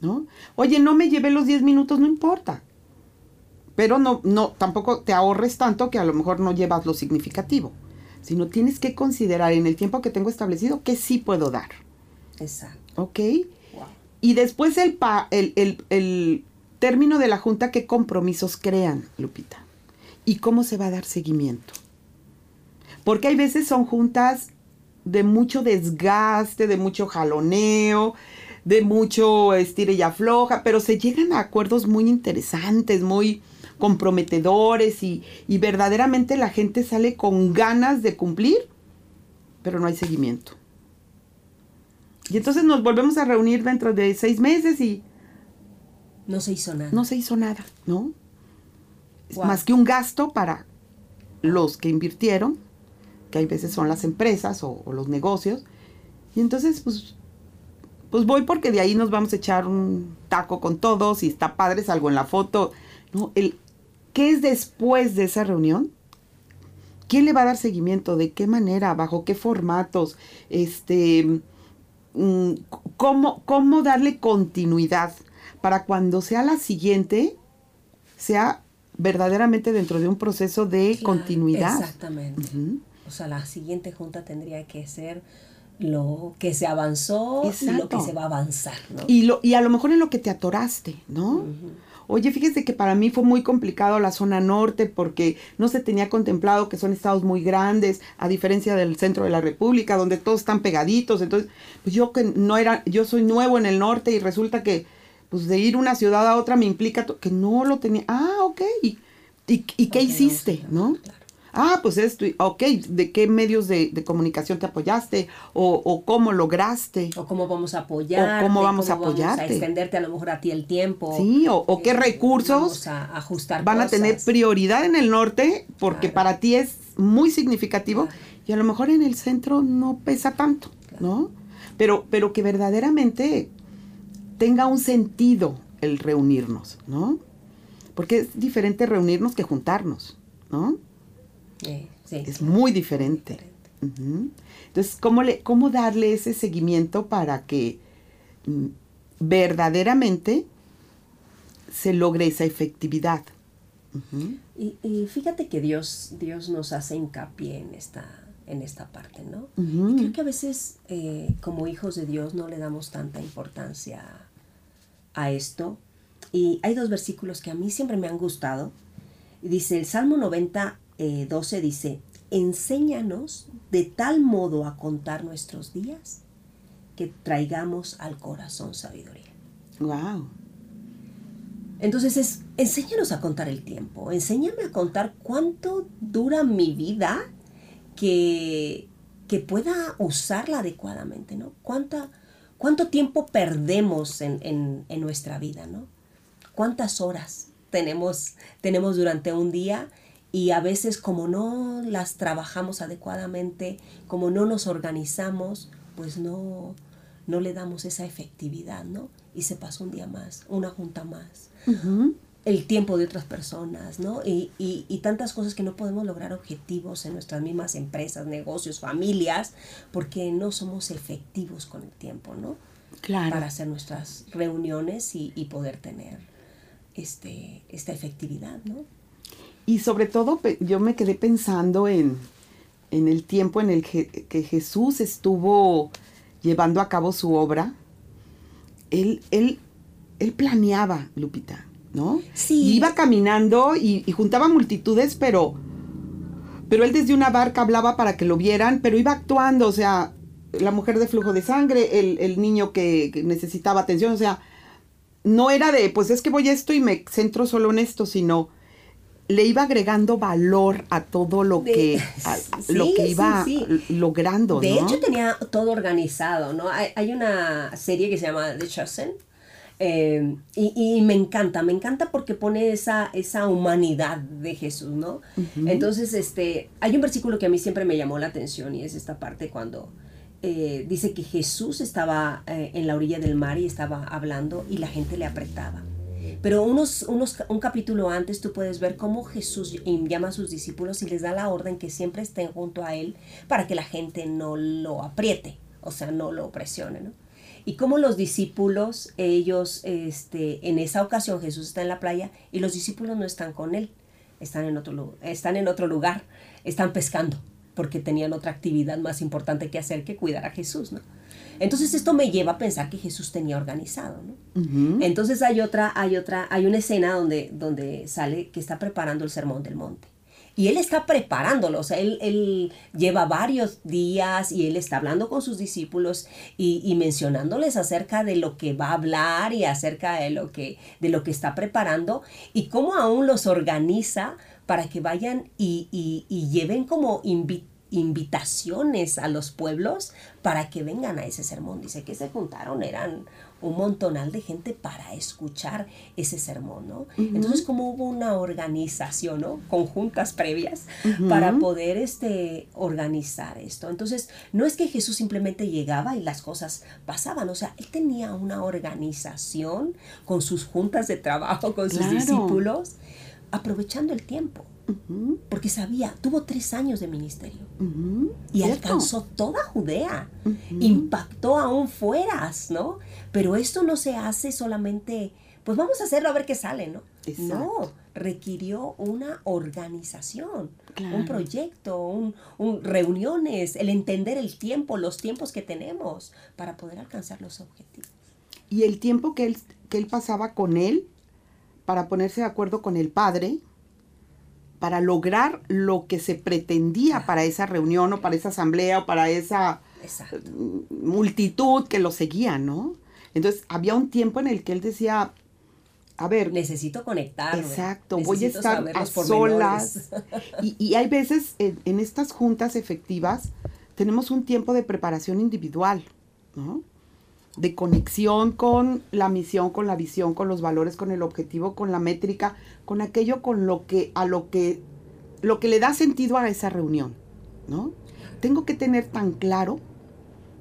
¿no? Oye, no me llevé los diez minutos, no importa. Pero no, no, tampoco te ahorres tanto que a lo mejor no llevas lo significativo. Sino tienes que considerar en el tiempo que tengo establecido que sí puedo dar. Exacto. ¿Ok? Y después el, pa, el, el, el término de la junta, ¿qué compromisos crean, Lupita? ¿Y cómo se va a dar seguimiento? Porque hay veces son juntas de mucho desgaste, de mucho jaloneo, de mucho estire y afloja, pero se llegan a acuerdos muy interesantes, muy comprometedores y, y verdaderamente la gente sale con ganas de cumplir, pero no hay seguimiento. Y entonces nos volvemos a reunir dentro de seis meses y... No se hizo nada. No se hizo nada, ¿no? Wow. Más que un gasto para los que invirtieron, que hay veces son las empresas o, o, los negocios. Y entonces, pues, pues voy porque de ahí nos vamos a echar un taco con todos y está padre, salgo en la foto. ¿no? El, ¿Qué es después de esa reunión? ¿Quién le va a dar seguimiento? ¿De qué manera? ¿Bajo qué formatos? Este cómo, cómo darle continuidad para cuando sea la siguiente, sea verdaderamente dentro de un proceso de claro, continuidad. Exactamente. Uh -huh. O sea, la siguiente junta tendría que ser lo que se avanzó Exacto. y lo que se va a avanzar, ¿no? Y, lo, y a lo mejor en lo que te atoraste, ¿no? Uh -huh. Oye, fíjese que para mí fue muy complicado la zona norte porque no se tenía contemplado que son estados muy grandes, a diferencia del centro de la República, donde todos están pegaditos. Entonces, pues yo que no era, yo soy nuevo en el norte y resulta que, pues de ir una ciudad a otra me implica que no lo tenía. Ah, ok. ¿Y, y, y qué okay, hiciste? ¿No? Claro. Ah, pues esto, ok, ¿de qué medios de, de comunicación te apoyaste? O, o, cómo lograste? O cómo vamos a apoyar. Cómo vamos cómo a apoyarte. Vamos a extenderte a lo mejor a ti el tiempo. Sí, o, o qué eh, recursos a ajustar van cosas. a tener prioridad en el norte porque claro. para ti es muy significativo claro. y a lo mejor en el centro no pesa tanto, claro. ¿no? Pero, pero que verdaderamente tenga un sentido el reunirnos, ¿no? Porque es diferente reunirnos que juntarnos, ¿no? Sí, sí, es muy diferente. diferente. Uh -huh. Entonces, ¿cómo, le, ¿cómo darle ese seguimiento para que mm, verdaderamente se logre esa efectividad? Uh -huh. y, y, fíjate que Dios, Dios nos hace hincapié en esta, en esta parte, ¿no? Uh -huh. Y creo que a veces eh, como hijos de Dios no le damos tanta importancia a esto. Y hay dos versículos que a mí siempre me han gustado. Dice el Salmo 90, eh, 12 dice, enséñanos de tal modo a contar nuestros días que traigamos al corazón sabiduría. Wow. Entonces es, enséñanos a contar el tiempo, enséñame a contar cuánto dura mi vida que, que pueda usarla adecuadamente, ¿no? ¿Cuánta, ¿Cuánto tiempo perdemos en, en, en nuestra vida, ¿no? ¿Cuántas horas tenemos, tenemos durante un día? Y a veces como no las trabajamos adecuadamente, como no nos organizamos, pues no, no le damos esa efectividad, ¿no? Y se pasa un día más, una junta más, uh -huh. el tiempo de otras personas, ¿no? Y, y, y, tantas cosas que no podemos lograr objetivos en nuestras mismas empresas, negocios, familias, porque no somos efectivos con el tiempo, ¿no? Claro. Para hacer nuestras reuniones y, y poder tener este, esta efectividad, ¿no? Y sobre todo yo me quedé pensando en, en el tiempo en el que, que, Jesús estuvo llevando a cabo su obra. Él, él, él planeaba, Lupita, ¿no? Sí. Iba caminando y, y, juntaba multitudes, pero, pero él desde una barca hablaba para que lo vieran, pero iba actuando, o sea, la mujer de flujo de sangre, el, el niño que, que necesitaba atención, o sea, no era de, pues es que voy a esto y me centro solo en esto, sino le iba agregando valor a todo lo de, que a, sí, lo que iba sí, sí. logrando. De ¿no? hecho tenía todo organizado, ¿no? Hay, hay, una serie que se llama The Chosen. Eh, y, y, me encanta, me encanta porque pone esa, esa humanidad de Jesús, ¿no? Uh -huh. Entonces, este, hay un versículo que a mí siempre me llamó la atención y es esta parte cuando eh, dice que Jesús estaba eh, en la orilla del mar y estaba hablando y la gente le apretaba. Pero unos, unos, un capítulo antes tú puedes ver cómo Jesús llama a sus discípulos y les da la orden que siempre estén junto a Él para que la gente no lo apriete. o sea, no lo presione, ¿no? Y como los discípulos, ellos, este, en esa ocasión Jesús está en la playa y los discípulos no están con él, están en otro, están en otro lugar, están pescando, porque tenían otra actividad más importante que hacer que cuidar a Jesús, ¿no? Entonces esto me lleva a pensar que Jesús tenía organizado, ¿no? Entonces hay otra, hay otra, hay una escena donde, donde sale que está preparando el sermón del monte. Y él está preparándolo, o sea, él, lleva varios días y él está hablando con sus discípulos y, mencionándoles acerca de lo que va a hablar y acerca de lo que, de lo que está preparando y cómo aún los organiza para que vayan y, y lleven como invitados invitaciones a los pueblos para que vengan a ese sermón. Dice que se juntaron, eran un montonal de gente para escuchar ese sermón, ¿no? Entonces, como hubo una organización, ¿no? Conjuntas previas para poder este, organizar esto. Entonces, no es que Jesús simplemente llegaba y las cosas pasaban, o sea, él tenía una organización con sus juntas de trabajo, con sus discípulos, aprovechando el tiempo. Porque sabía, tuvo tres años de ministerio. Y alcanzó toda Judea, impactó aún fueras, ¿no? Pero esto no se hace solamente, pues vamos a hacerlo a ver qué sale, ¿no? No, requirió una organización, un proyecto, un, reuniones, el entender el tiempo, los tiempos que tenemos para poder alcanzar los objetivos. Y el tiempo que él, que él pasaba con él para ponerse de acuerdo con el Padre, para lograr lo que se pretendía para esa reunión o para esa asamblea o para esa multitud que lo seguía, ¿no? Entonces había un tiempo en el que él decía, a ver, necesito conectar. Exacto, voy a estar a solas. Y, y, hay veces en, en, estas juntas efectivas tenemos un tiempo de preparación individual, ¿no? De conexión con la misión, con la visión, con los valores, con el objetivo, con la métrica, con aquello con lo que, a lo que, lo que le da sentido a esa reunión, ¿no? Tengo que tener tan claro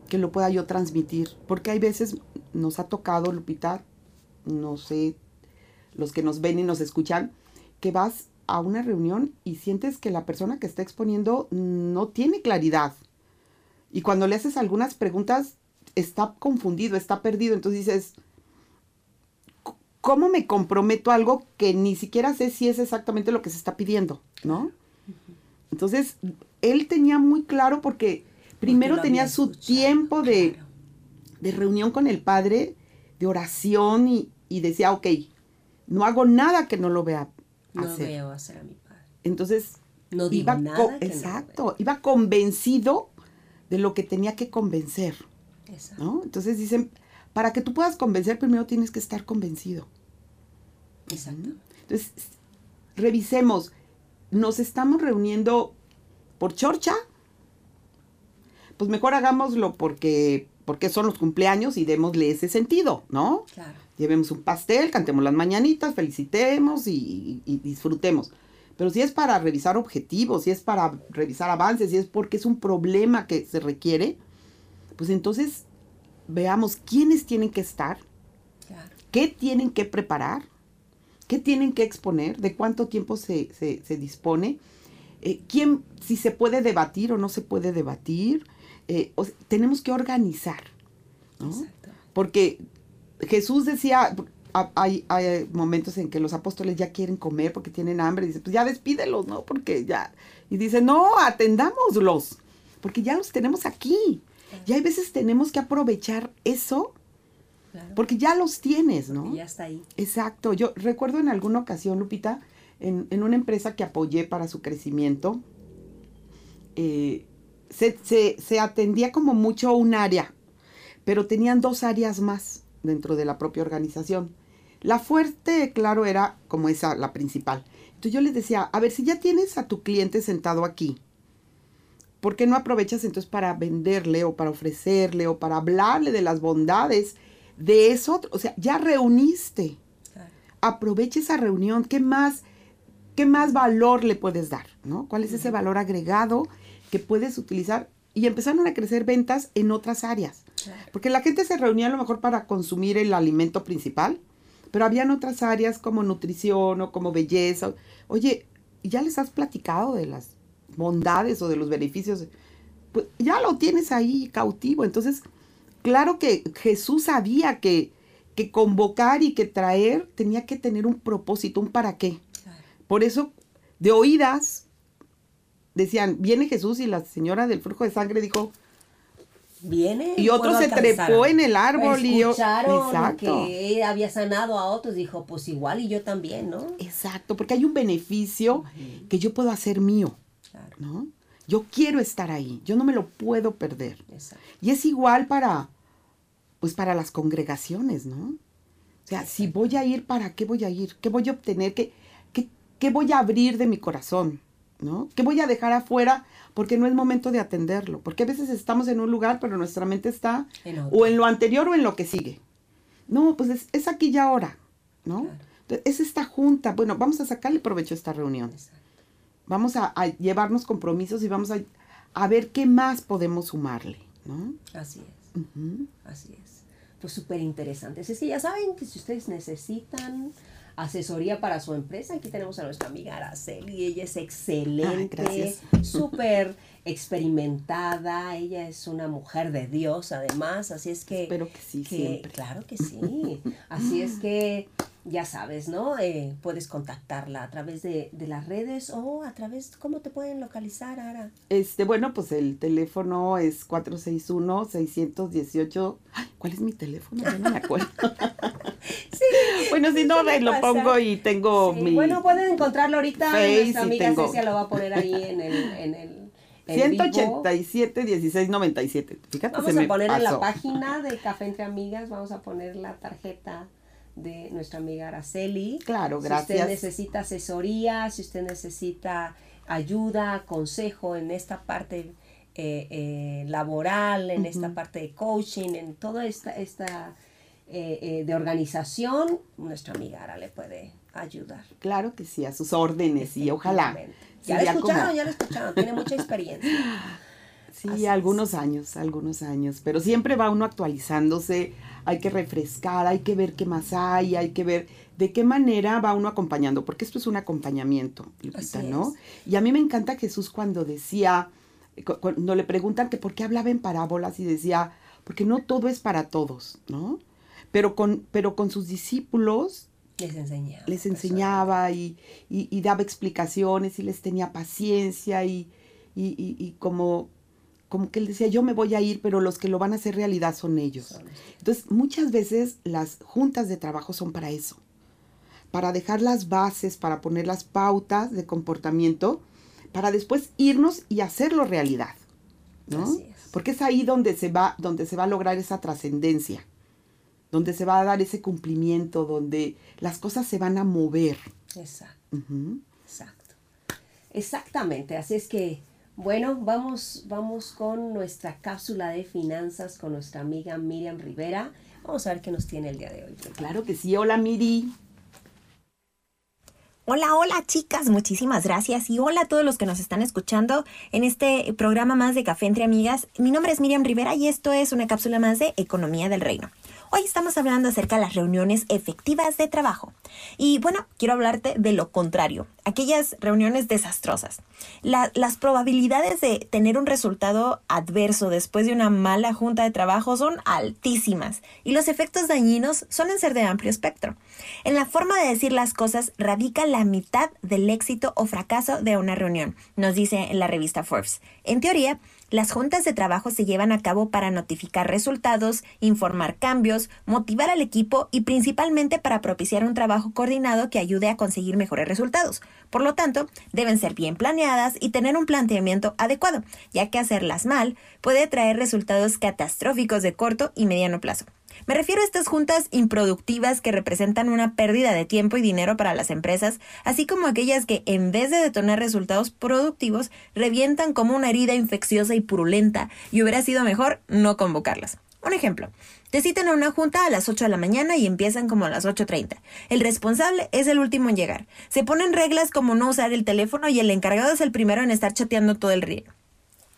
que lo pueda yo transmitir, porque hay veces nos ha tocado, Lupita, no sé, los que nos ven y nos escuchan, que vas a una reunión y sientes que la persona que está exponiendo no tiene claridad. Y cuando le haces algunas preguntas, está confundido, está perdido. Entonces dices, ¿cómo me comprometo a algo que ni siquiera sé si es exactamente lo que se está pidiendo, ¿no? Entonces, él tenía muy claro porque primero tenía su tiempo de, reunión con el Padre, de oración y, decía, ok, no hago nada que no lo vea hacer. No veo hacer a mi Padre. Entonces, no iba nada exacto, iba convencido de lo que tenía que convencer. ¿No? Entonces dicen, para que tú puedas convencer, primero tienes que estar convencido. Exacto. Entonces, revisemos, ¿nos estamos reuniendo por chorcha? Pues mejor hagámoslo porque, porque son los cumpleaños y démosle ese sentido, ¿no? Claro. Llevemos un pastel, cantemos las mañanitas, felicitemos y, y disfrutemos. Pero si es para revisar objetivos, si es para revisar avances, si es porque es un problema que se requiere, pues entonces veamos quiénes tienen que estar, claro. qué tienen que preparar, qué tienen que exponer, de cuánto tiempo se, dispone, eh, quién, si se puede debatir o no se puede debatir. Eh, tenemos que organizar, Porque Jesús decía, hay, momentos en que los apóstoles ya quieren comer porque tienen hambre, y dice, pues ya despídelos, ¿no? Porque ya, y dice, no, atendámoslos, porque ya los tenemos aquí. Y hay veces tenemos que aprovechar eso porque ya los tienes, ¿no? ya está ahí. Exacto. Yo recuerdo en alguna ocasión, Lupita, en, una empresa que apoyé para su crecimiento, eh, se, atendía como mucho un área, pero tenían dos áreas más dentro de la propia organización. La fuerte, claro, era como esa, la principal. Entonces yo les decía, a ver, si ya tienes a tu cliente sentado aquí, ¿por qué no aprovechas entonces para venderle o para ofrecerle o para hablarle de las bondades de eso, o sea, ya reuniste. Aprovecha esa reunión. ¿Qué más, ¿Qué más valor le puedes dar? ¿no? ¿Cuál es ese valor agregado que puedes utilizar? Y empezaron a crecer ventas en otras áreas. Porque la gente se reunía a lo mejor para consumir el alimento principal, pero habían otras áreas como nutrición o como belleza. Oye, ¿ya les has platicado de las bondades o de los beneficios? pues ya lo tienes ahí cautivo. Entonces, claro que Jesús sabía que, que convocar y que traer tenía que tener un propósito, un para qué. Por eso, de oídas, decían, viene Jesús y la señora del flujo de sangre dijo, viene. Y otro se trepó en el árbol y yo. Exacto. que había sanado a otros, dijo, pues igual y yo también, ¿no? Exacto, porque hay un beneficio que yo puedo hacer mío, ¿no? Yo quiero estar ahí, yo no me lo puedo perder. Exacto. Y es igual para, pues para las congregaciones, ¿no? O sea, si voy a ir, ¿para qué voy a ir? ¿Qué voy a obtener? ¿Qué, qué, qué voy a abrir de mi corazón? ¿No? ¿Qué voy a dejar afuera porque no es momento de atenderlo, porque a veces estamos en un lugar, pero nuestra mente está o en lo anterior o en lo que sigue. No, pues es, aquí y ahora, ¿no? es esta junta, bueno, vamos a sacarle provecho a esta reunión. Vamos a, llevarnos compromisos y vamos a, a, ver qué más podemos sumarle, ¿no? Así es. Así es. Pues súper interesante. Es que ya saben que si ustedes necesitan asesoría para su empresa. Aquí tenemos a nuestra amiga Araceli, ella es excelente, súper experimentada, ella es una mujer de Dios además, así es que... Espero que sí, siempre. Claro que sí, así es que ya sabes, ¿no? Eh, puedes contactarla a través de, las redes o a través, ¿cómo te pueden localizar, Ara? Este, bueno, pues el teléfono es 461-618. ¿Cuál es mi teléfono? no me acuerdo. sí. Bueno, si no, lo pongo y tengo mi. Bueno, pueden encontrarlo ahorita. Nuestra amiga Cecia lo va a poner ahí en el. En el 187 1697. Fíjate, vamos a poner en la página de Café entre Amigas, vamos a poner la tarjeta de nuestra amiga Araceli. Claro, gracias. Si usted necesita asesoría, si usted necesita ayuda, consejo en esta parte eh, eh, laboral, en esta parte de coaching, en toda esta, esta eh, de organización, nuestra amiga Ara le puede ayudar. Claro que sí, a sus órdenes y ojalá. Ya lo escucharon, ya lo escucharon, tiene mucha experiencia. Sí, algunos años, algunos años, pero siempre va uno actualizándose, hay que refrescar, hay que ver qué más hay, hay que ver de qué manera va uno acompañando, porque esto es un acompañamiento, Lupita, ¿no? Y a mí me encanta Jesús cuando decía, cuando le preguntan que por qué hablaba en parábolas y decía, porque no todo es para todos, ¿no? Pero con, pero con sus discípulos les enseñaba. Les enseñaba y, y, daba explicaciones y les tenía paciencia y, y, como como que él decía, yo me voy a ir, pero los que lo van a hacer realidad son ellos. Entonces, muchas veces las juntas de trabajo son para eso, para dejar las bases, para poner las pautas de comportamiento, para después irnos y hacerlo realidad, ¿no? Porque es ahí donde se va, donde se va a lograr esa trascendencia, donde se va a dar ese cumplimiento, donde las cosas se van a mover. Exacto. Exacto. Exactamente. Así es que bueno, vamos, vamos con nuestra cápsula de finanzas con nuestra amiga Miriam Rivera. Vamos a ver qué nos tiene el día de hoy. Claro que sí. Hola, Miri. Hola, hola chicas, muchísimas gracias y hola a todos los que nos están escuchando en este programa más de Café entre Amigas. Mi nombre es Miriam Rivera y esto es una cápsula más de Economía del Reino. Hoy estamos hablando acerca de las reuniones efectivas de trabajo. Y bueno, quiero hablarte de lo contrario, aquellas reuniones desastrosas. las probabilidades de tener un resultado adverso después de una mala junta de trabajo son altísimas y los efectos dañinos suelen ser de amplio espectro. En la forma de decir las cosas radica la mitad del éxito o fracaso de una reunión, nos dice la revista Forbes. En teoría, las juntas de trabajo se llevan a cabo para notificar resultados, informar cambios, motivar al equipo y principalmente para propiciar un trabajo coordinado que ayude a conseguir mejores resultados. Por lo tanto, deben ser bien planeadas y tener un planteamiento adecuado, ya que hacerlas mal puede traer resultados catastróficos de corto y mediano plazo. Me refiero a estas juntas improductivas que representan una pérdida de tiempo y dinero para las empresas, así como aquellas que, en vez de detonar resultados productivos, revientan como una herida infecciosa y purulenta, y hubiera sido mejor no convocarlas. Un ejemplo. Te citan a una junta a las 8 de la mañana y empiezan como a las 8.30. El responsable es el último en llegar. Se ponen reglas como no usar el teléfono y el encargado es el primero en estar chateando todo el día.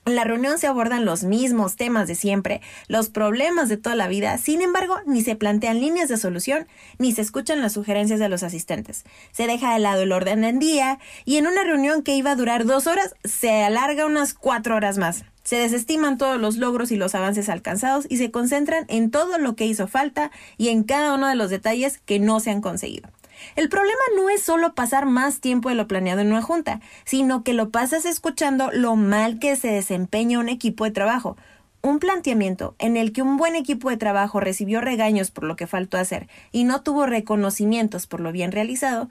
En la reunión se abordan los mismos temas de siempre, los problemas de toda la vida, sin embargo, ni se plantean líneas de solución, ni se escuchan las sugerencias de los asistentes. Se deja de lado el orden del día y en una reunión que iba a durar dos horas, se alarga unas cuatro horas más. Se desestiman todos los logros y los avances alcanzados y se concentran en todo lo que hizo falta y en cada uno de los detalles que no se han conseguido. El problema no es solo pasar más tiempo de lo planeado en una junta, sino que lo pasas escuchando lo mal que se desempeña un equipo de trabajo. Un planteamiento en el que un buen equipo de trabajo recibió regaños por lo que faltó hacer y no tuvo reconocimientos por lo bien realizado,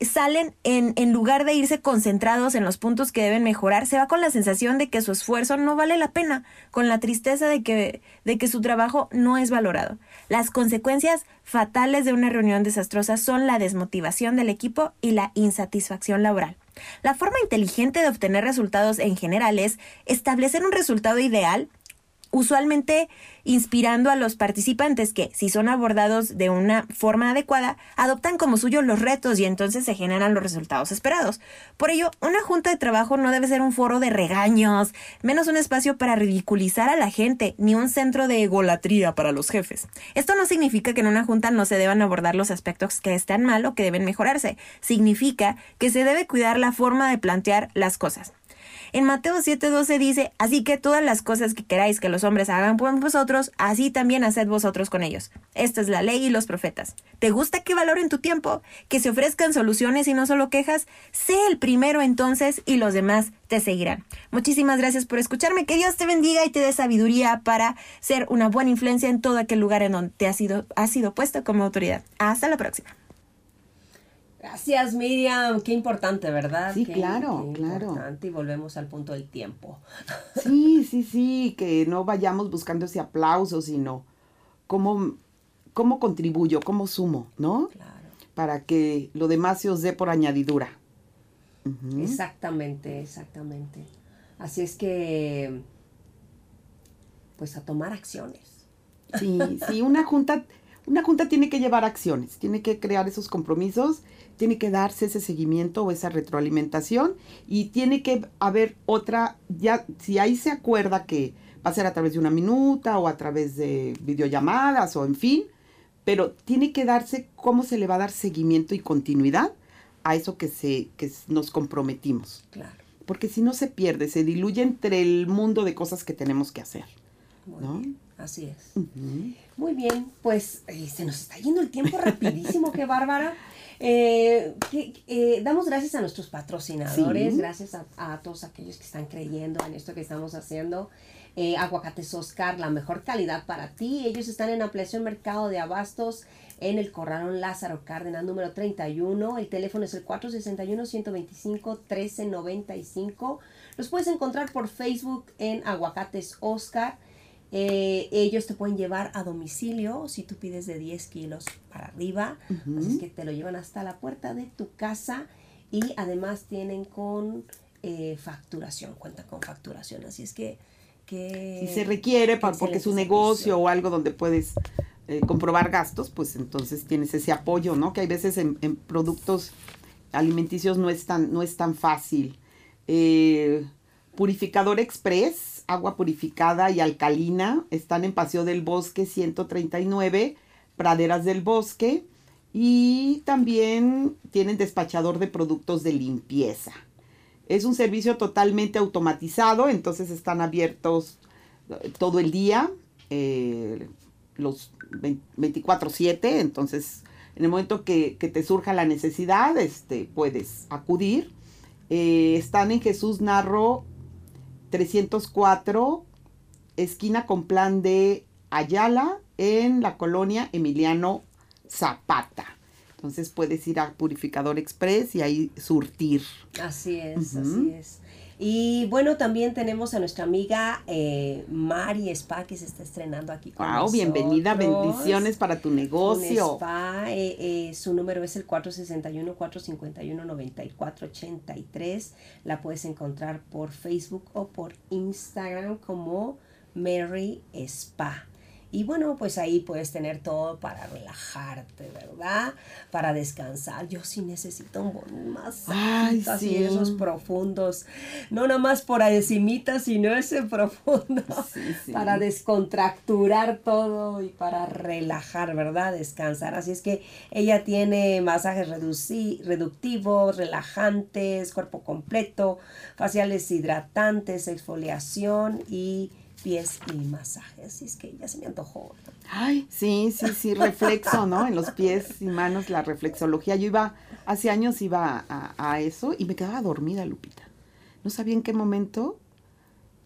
salen en, en, lugar de irse concentrados en los puntos que deben mejorar, se va con la sensación de que su esfuerzo no vale la pena, con la tristeza de que, de que su trabajo no es valorado. Las consecuencias fatales de una reunión desastrosa son la desmotivación del equipo y la insatisfacción laboral. La forma inteligente de obtener resultados en general es establecer un resultado ideal usualmente inspirando a los participantes que, si son abordados de una forma adecuada, adoptan como suyo los retos y entonces se generan los resultados esperados. Por ello, una junta de trabajo no debe ser un foro de regaños, menos un espacio para ridiculizar a la gente, ni un centro de egolatría para los jefes. Esto no significa que en una junta no se deban abordar los aspectos que están mal o que deben mejorarse. Significa que se debe cuidar la forma de plantear las cosas. En Mateo 7:12 dice, así que todas las cosas que queráis que los hombres hagan por vosotros, así también haced vosotros con ellos. Esta es la ley y los profetas. ¿Te gusta que valoren tu tiempo? ¿Que se ofrezcan soluciones y no solo quejas? Sé el primero entonces y los demás te seguirán. Muchísimas gracias por escucharme. Que Dios te bendiga y te dé sabiduría para ser una buena influencia en todo aquel lugar en donde te has sido, has sido puesto como autoridad. Hasta la próxima. Gracias, Miriam. Qué importante, ¿verdad? Sí, Qué- claro, qué claro. importante. Y volvemos al punto del tiempo. Sí, sí, sí, que no vayamos buscando ese aplauso, sino cómo, cómo contribuyo, cómo sumo, ¿no? Claro. Para que lo demás se os dé por añadidura. Ujú. Exactamente, exactamente. Así es que, pues a tomar acciones. Sí, sí, una junta, una junta tiene que llevar acciones, tiene que crear esos compromisos, tiene que darse ese seguimiento o esa retroalimentación y tiene que haber otra, ya, si ahí se acuerda que va a ser a través de una minuta o a través de videollamadas o en fin, pero tiene que darse cómo se le va a dar seguimiento y continuidad a eso que se, que nos comprometimos. Claro. Porque si no se pierde, se diluye entre el mundo de cosas que tenemos que hacer. Muy ¿No? bien. Así es. Muy bien, pues eh, se nos está yendo el tiempo rapidísimo, qué bárbara. Eh, que- eh, damos gracias a nuestros patrocinadores, Sí. gracias a, a todos aquellos que están creyendo en esto que estamos haciendo. Eh, Aguacates Oscar, la mejor calidad para ti. Ellos están en ampliación mercado de abastos en el Corralón Lázaro Cárdenas número 31. El teléfono es el 461-125-1395. Los puedes encontrar por Facebook en Aguacates Oscar. Eh, ellos te pueden llevar a domicilio si tú pides de 10 kilos para arriba. Así es que te lo llevan hasta la puerta de tu casa y además tienen con eh, facturación, cuentan con facturación. Así es que... que Si se requiere pa- porque es un negocio servicio. o algo donde puedes eh, comprobar gastos, pues entonces tienes ese apoyo, ¿no? Que hay veces en, en productos alimenticios no es tan, no es tan fácil. Eh, Purificador Express, agua purificada y alcalina, están en Paseo del Bosque 139, Praderas del Bosque, y también tienen despachador de productos de limpieza. Es un servicio totalmente automatizado, entonces están abiertos eh, todo el día, eh, los 24/7, entonces en el momento que, te surja la necesidad, este, puedes acudir. Eh, están en Jesús Narro 304, esquina con plan de Ayala, en la colonia Emiliano Zapata. Entonces puedes ir a Purificador Express y ahí surtir. Así es, así es. Y bueno, también tenemos a nuestra amiga eh, Mari Spa que se está estrenando aquí con Wow, bienvenida, bendiciones para tu Un negocio. spa, eh, eh, su número es el 461-451-9483. La puedes encontrar por Facebook o por Instagram como Mary Spa. Y bueno, pues ahí puedes tener todo para relajarte, ¿verdad? Para descansar. Yo sí necesito un masaje así esos profundos. No nada más por encimita, sino ese profundo. Para descontracturar todo y para relajar, ¿verdad? Descansar. Así es que ella tiene masajes reductivos, relajantes, cuerpo completo, faciales hidratantes, exfoliación y pies y masajes. Así es que ya se me antojó. Ay, sí, sí, sí, reflexo, ¿no? En los pies y manos, la reflexología. Yo iba, hace años iba a, eso y me quedaba dormida, Lupita. No sabía en qué momento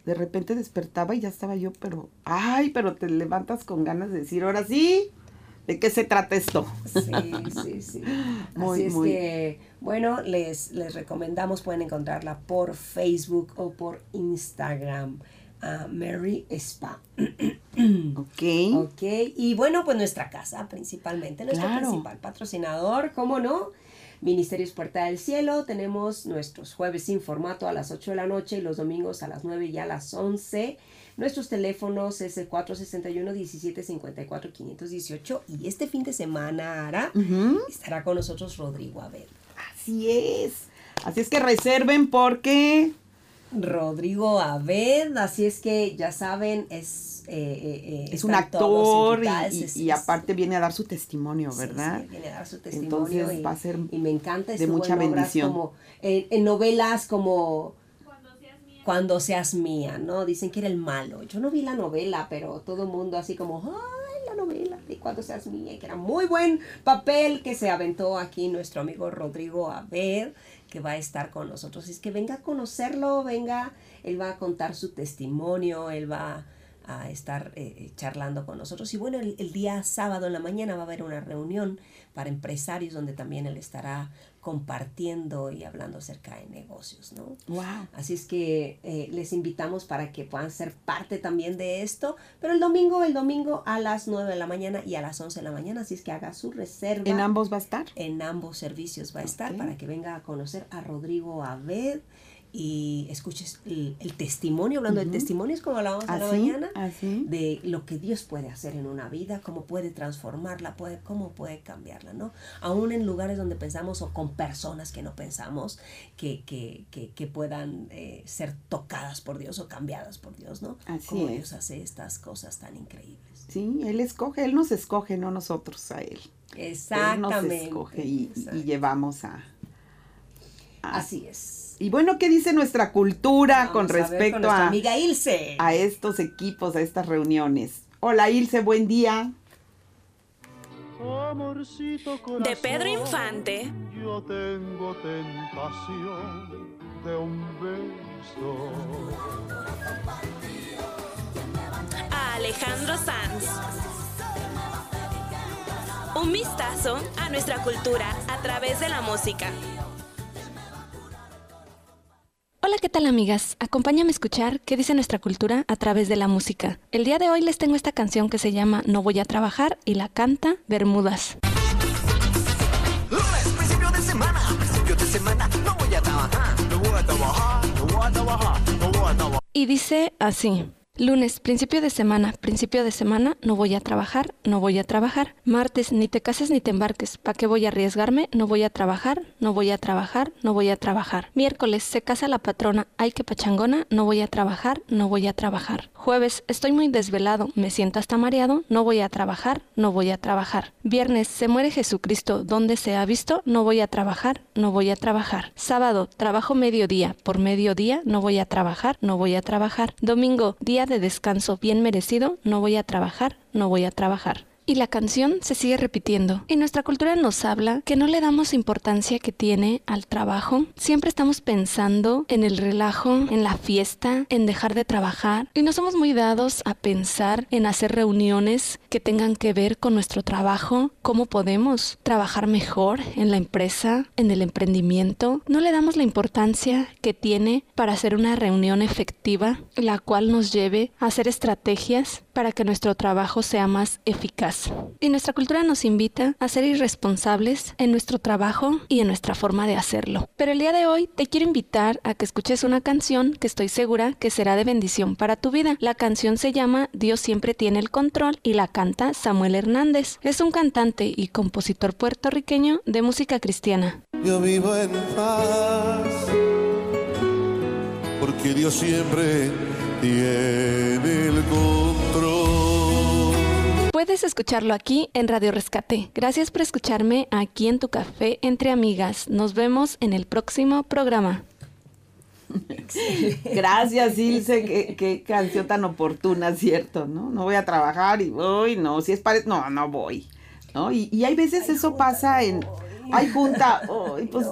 de repente despertaba y ya estaba yo, pero, ay, pero te levantas con ganas de decir, ahora sí, ¿de qué se trata esto? Sí, sí, sí. Muy, Así es que, bueno, les, les recomendamos, pueden encontrarla por Facebook o por Instagram a Mary Spa. ok. Ok, y bueno, pues nuestra casa principalmente, nuestro principal patrocinador, ¿cómo no? Ministerios Puerta del Cielo, tenemos nuestros jueves sin formato a las 8 de la noche y los domingos a las 9 y a las 11. Nuestros teléfonos es el 461-1754-518 y este fin de semana, Ara, estará con nosotros Rodrigo Abel. Así es. Así es que reserven porque Rodrigo Abed, así es que ya saben, es, eh, eh, eh, es un actor y, aparte viene a dar su testimonio, ¿verdad? Sí, viene a dar su testimonio. Entonces va a ser y me encanta de mucha bendición. Como, en novelas como Cuando seas, mía. ¿no? Dicen que era el malo. Yo no vi la novela, pero todo el mundo así como, ay, la novela de Cuando seas mía, que era muy buen papel que se aventó aquí nuestro amigo Rodrigo Abed que va a estar con nosotros. Es que venga a conocerlo, venga, él va a contar su testimonio, él va a estar eh, charlando con nosotros. Y bueno, el, día sábado en la mañana va a haber una reunión para empresarios donde también él estará compartiendo y hablando acerca de negocios, ¿no? Wow. Así es que eh, les invitamos para que puedan ser parte también de esto, pero el domingo, el domingo a las 9 de la mañana y a las 11 de la mañana, así es que haga su reserva. ¿En ambos va a estar? En ambos servicios va a estar para que venga a conocer a Rodrigo Aved y escuches el, testimonio, hablando de testimonios como hablábamos en la mañana, de lo que Dios puede hacer en una vida, cómo puede transformarla, puede, cómo puede cambiarla, ¿no? Aún en lugares donde pensamos o con personas que no pensamos que, que, que, puedan eh, ser tocadas por Dios o cambiadas por Dios, ¿no? Así cómo Dios hace estas cosas tan increíbles. Sí, Él escoge, Él nos escoge, no nosotros a Él. Exactamente. Él nos escoge y, y llevamos a, a... Así es y bueno, ¿qué dice nuestra cultura con respecto a, amiga Ilse. a estos equipos, a estas reuniones? Hola Ilse, buen día. de Pedro Infante. Yo tengo tentación de un beso. A Alejandro Sanz. Un vistazo a nuestra cultura a través de la música. Hola, ¿qué tal amigas? Acompáñame a escuchar qué dice nuestra cultura a través de la música. El día de hoy les tengo esta canción que se llama No voy a trabajar y la canta Bermudas. Lunes, principio de semana, principio de semana, no voy a trabajar, no voy a trabajar, no voy a trabajar, no voy a trabajar. Y dice así. Lunes, principio de semana, principio de semana, no voy a trabajar, no voy a trabajar. Martes, ni te cases ni te embarques, ¿para qué voy a arriesgarme? No voy a trabajar, no voy a trabajar, no voy a trabajar. Miércoles, se casa la patrona, ay que pachangona, no voy a trabajar, no voy a trabajar. Jueves, estoy muy desvelado, me siento hasta mareado, no voy a trabajar, no voy a trabajar. Viernes, se muere Jesucristo, ¿dónde se ha visto? No voy a trabajar, no voy a trabajar. Sábado, trabajo mediodía, por mediodía, no voy a trabajar, no voy a trabajar. Domingo, día de descanso bien merecido, no voy a trabajar, no voy a trabajar. Y la canción se sigue repitiendo. Y nuestra cultura nos habla que no le damos importancia que tiene al trabajo. Siempre estamos pensando en el relajo, en la fiesta, en dejar de trabajar. Y no somos muy dados a pensar en hacer reuniones que tengan que ver con nuestro trabajo, cómo podemos trabajar mejor en la empresa, en el emprendimiento, no le damos la importancia que tiene para hacer una reunión efectiva, la cual nos lleve a hacer estrategias para que nuestro trabajo sea más eficaz. Y nuestra cultura nos invita a ser irresponsables en nuestro trabajo y en nuestra forma de hacerlo. Pero el día de hoy te quiero invitar a que escuches una canción que estoy segura que será de bendición para tu vida. La canción se llama Dios siempre tiene el control y la canta Samuel Hernández. Es un cantante y compositor puertorriqueño de música cristiana. Yo vivo en paz, porque Dios siempre tiene el control. Puedes escucharlo aquí en Radio Rescate. Gracias por escucharme aquí en tu café entre amigas. Nos vemos en el próximo programa. Gracias, Ilse, qué, qué canción tan oportuna, ¿cierto? ¿No? No voy a trabajar y voy, no, si es para... No, no voy. ¿No? Y, y hay veces eso pasa en... Hay junta, ay, pues,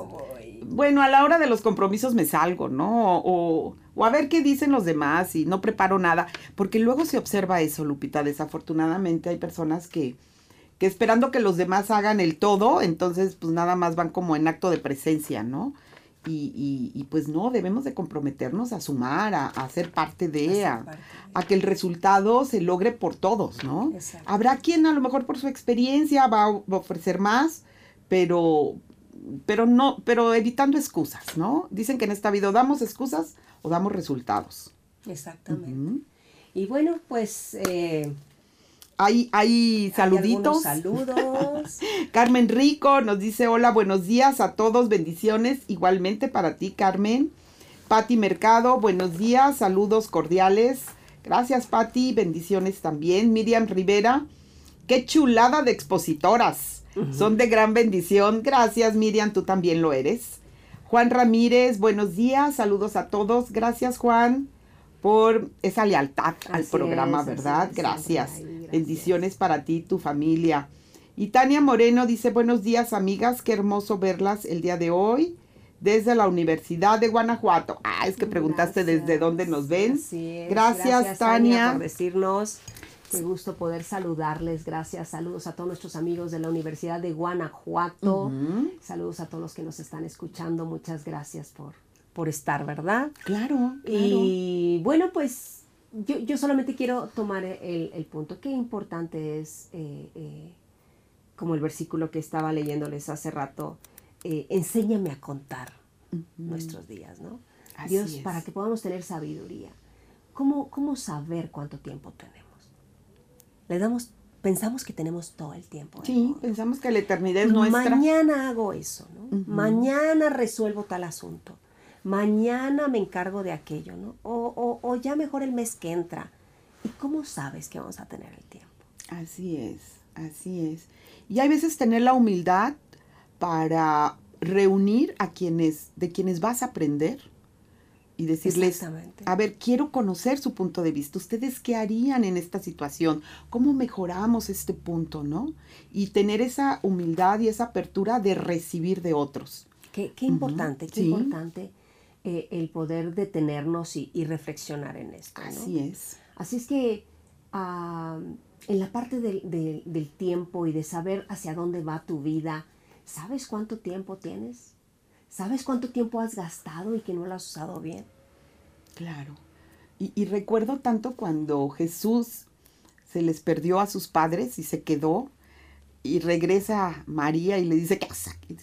bueno, a la hora de los compromisos me salgo, ¿no? O, o a ver qué dicen los demás y no preparo nada, porque luego se observa eso, Lupita, desafortunadamente hay personas que, que esperando que los demás hagan el todo, entonces pues nada más van como en acto de presencia, ¿no? Y, y, y pues no, debemos de comprometernos a sumar, a, a ser parte de, a, a que el resultado se logre por todos, ¿no? Exacto. Habrá quien a lo mejor por su experiencia va a ofrecer más, pero, pero no, pero evitando excusas, ¿no? Dicen que en esta vida o damos excusas o damos resultados. Exactamente. Y bueno, pues eh, Hay, hay saluditos. saludos. Carmen Rico nos dice hola, buenos días a todos, bendiciones igualmente para ti, Carmen. Patti Mercado, buenos días, saludos cordiales. Gracias, Patti, bendiciones también. Miriam Rivera, qué chulada de expositoras. Son de gran bendición. Gracias, Miriam, tú también lo eres. Juan Ramírez, buenos días, saludos a todos. Gracias, Juan, por esa lealtad al programa, es, ¿verdad? gracias. ahí, gracias. Bendiciones para ti y tu familia. Y Tania Moreno dice, buenos días amigas, qué hermoso verlas el día de hoy desde la Universidad de Guanajuato. Ah, es que preguntaste Gracias. desde dónde nos ven. Es. Gracias, Tania. por decirnos. Qué gusto poder saludarles. Gracias. Saludos a todos nuestros amigos de la Universidad de Guanajuato. Saludos a todos los que nos están escuchando. Muchas gracias por, por estar, ¿verdad? Claro, claro. Y bueno, pues yo, yo solamente quiero tomar el, el punto. Qué importante es, eh, eh, como el versículo que estaba leyéndoles hace rato, eh, enséñame a contar nuestros días, ¿no? Así Dios, es. para que podamos tener sabiduría. ¿Cómo, ¿Cómo saber cuánto tiempo tenemos? Le damos, pensamos que tenemos todo el tiempo. Sí, pensamos que la eternidad es nuestra. Mañana hago eso, ¿no? Mañana resuelvo tal asunto. Mañana me encargo de aquello, ¿no? O, o, o ya mejor el mes que entra. ¿Y cómo sabes que vamos a tener el tiempo? Así es, así es. Y hay veces tener la humildad para reunir a quienes, de quienes vas a aprender y decirles, a ver, quiero conocer su punto de vista. ¿Ustedes qué harían en esta situación? ¿Cómo mejoramos este punto, no? Y tener esa humildad y esa apertura de recibir de otros. Qué, qué importante, qué sí. importante eh, el poder detenernos y, y reflexionar en esto. ¿no? Así es. Así es que en la parte del, del- del tiempo y de saber hacia dónde va tu vida, ¿sabes cuánto tiempo tienes? ¿Sabes cuánto tiempo has gastado y que no lo has usado bien? Claro. Y, y recuerdo tanto cuando Jesús se les perdió a sus padres y se quedó y regresa María y le dice, ¿qué haces aquí?".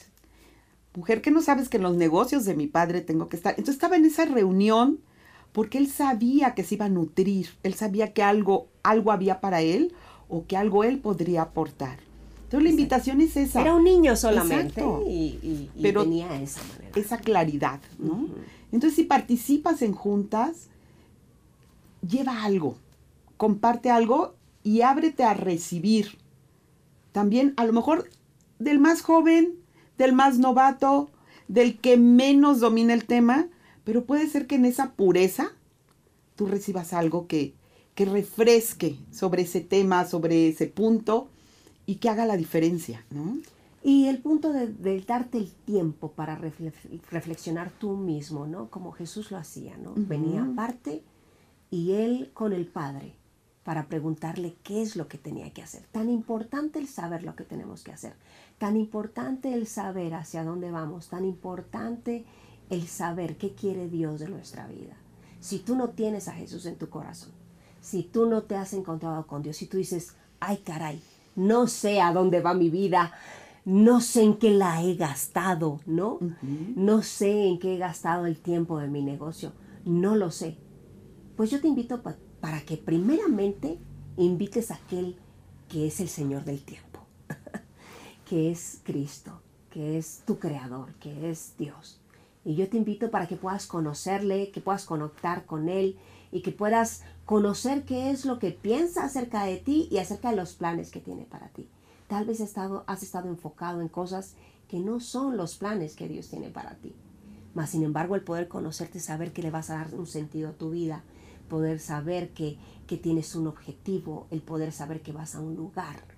Mujer, que no sabes que en los negocios de mi padre tengo que estar. Entonces estaba en esa reunión porque él sabía que se iba a nutrir, él sabía que algo, algo había para él o que algo él podría aportar. Entonces la invitación es esa. Era un niño solamente y, y- y Pero tenía esa manera. esa claridad, ¿no? Entonces, si participas en juntas, lleva algo, comparte algo y ábrete a recibir. También, a lo mejor, del más joven, del más novato, del que menos domina el tema, pero puede ser que en esa pureza tú recibas algo que, que refresque sobre ese tema, sobre ese punto y que haga la diferencia, ¿no? Y el punto de, de darte el tiempo para refle- reflexionar tú mismo, ¿no? Como Jesús lo hacía, ¿no? Venía aparte y él con el Padre para preguntarle qué es lo que tenía que hacer. Tan importante el saber lo que tenemos que hacer, tan importante el saber hacia dónde vamos, tan importante el saber qué quiere Dios de nuestra vida. Si tú no tienes a Jesús en tu corazón, si tú no te has encontrado con Dios, si tú dices, ay caray, no sé a dónde va mi vida, no sé en qué la he gastado, ¿no? No sé en qué he gastado el tiempo de mi negocio, no lo sé. Pues yo te invito pa- para que primeramente invites a aquel que es el Señor del tiempo, que es Cristo, que es tu creador, que es Dios. Y yo te invito para que puedas conocerle, que puedas conectar con Él y que puedas conocer qué es lo que piensa acerca de ti y acerca de los planes que tiene para ti. Tal vez has estado, has estado enfocado en cosas que no son los planes que Dios tiene para ti. Mas, sin embargo, el poder conocerte, saber que le vas a dar un sentido a tu vida, poder saber que, que tienes un objetivo, el poder saber que vas a un lugar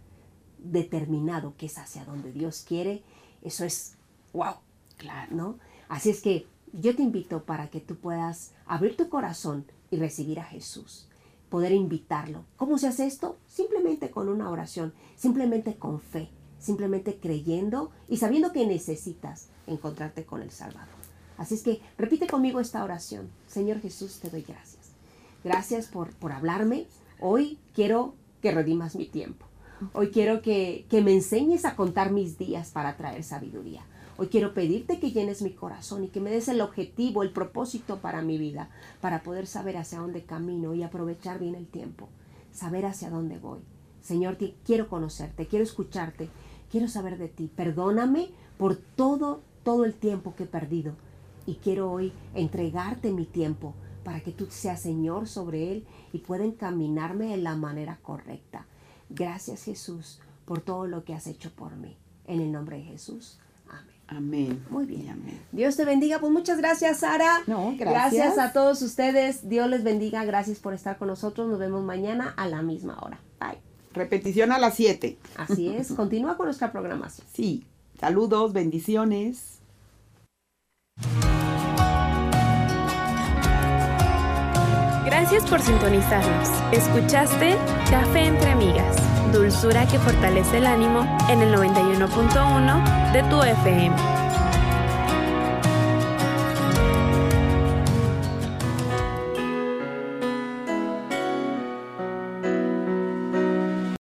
determinado que es hacia donde Dios quiere, eso es wow, Claro. ¿no? Así es que yo te invito para que tú puedas abrir tu corazón y recibir a Jesús, poder invitarlo. ¿Cómo se hace esto? Simplemente con una oración, simplemente con fe, simplemente creyendo y sabiendo que necesitas encontrarte con el Salvador. Así es que repite conmigo esta oración. Señor Jesús, te doy gracias. Gracias por, por hablarme. Hoy quiero que redimas mi tiempo. Hoy quiero que, que me enseñes a contar mis días para traer sabiduría. Hoy quiero pedirte que llenes mi corazón y que me des el objetivo, el propósito para mi vida, para poder saber hacia dónde camino y aprovechar bien el tiempo, saber hacia dónde voy. Señor, te- quiero conocerte, quiero escucharte, quiero saber de ti. Perdóname por todo, todo el tiempo que he perdido y quiero hoy entregarte mi tiempo para que tú seas Señor sobre él y pueda encaminarme de la manera correcta. Gracias Jesús por todo lo que has hecho por mí. En el nombre de Jesús. Amén. Amén. Muy bien. Amén. Dios te bendiga. Pues muchas gracias, Sara. No, gracias. a todos ustedes. Dios les bendiga. Gracias por estar con nosotros. Nos vemos mañana a la misma hora. Bye. Repetición a las 7. Así es. Continúa con nuestra programación. Sí. Saludos, bendiciones. Gracias por sintonizarnos. Escuchaste Café entre Amigas, dulzura que fortalece el ánimo en el 91.1 de tu FM.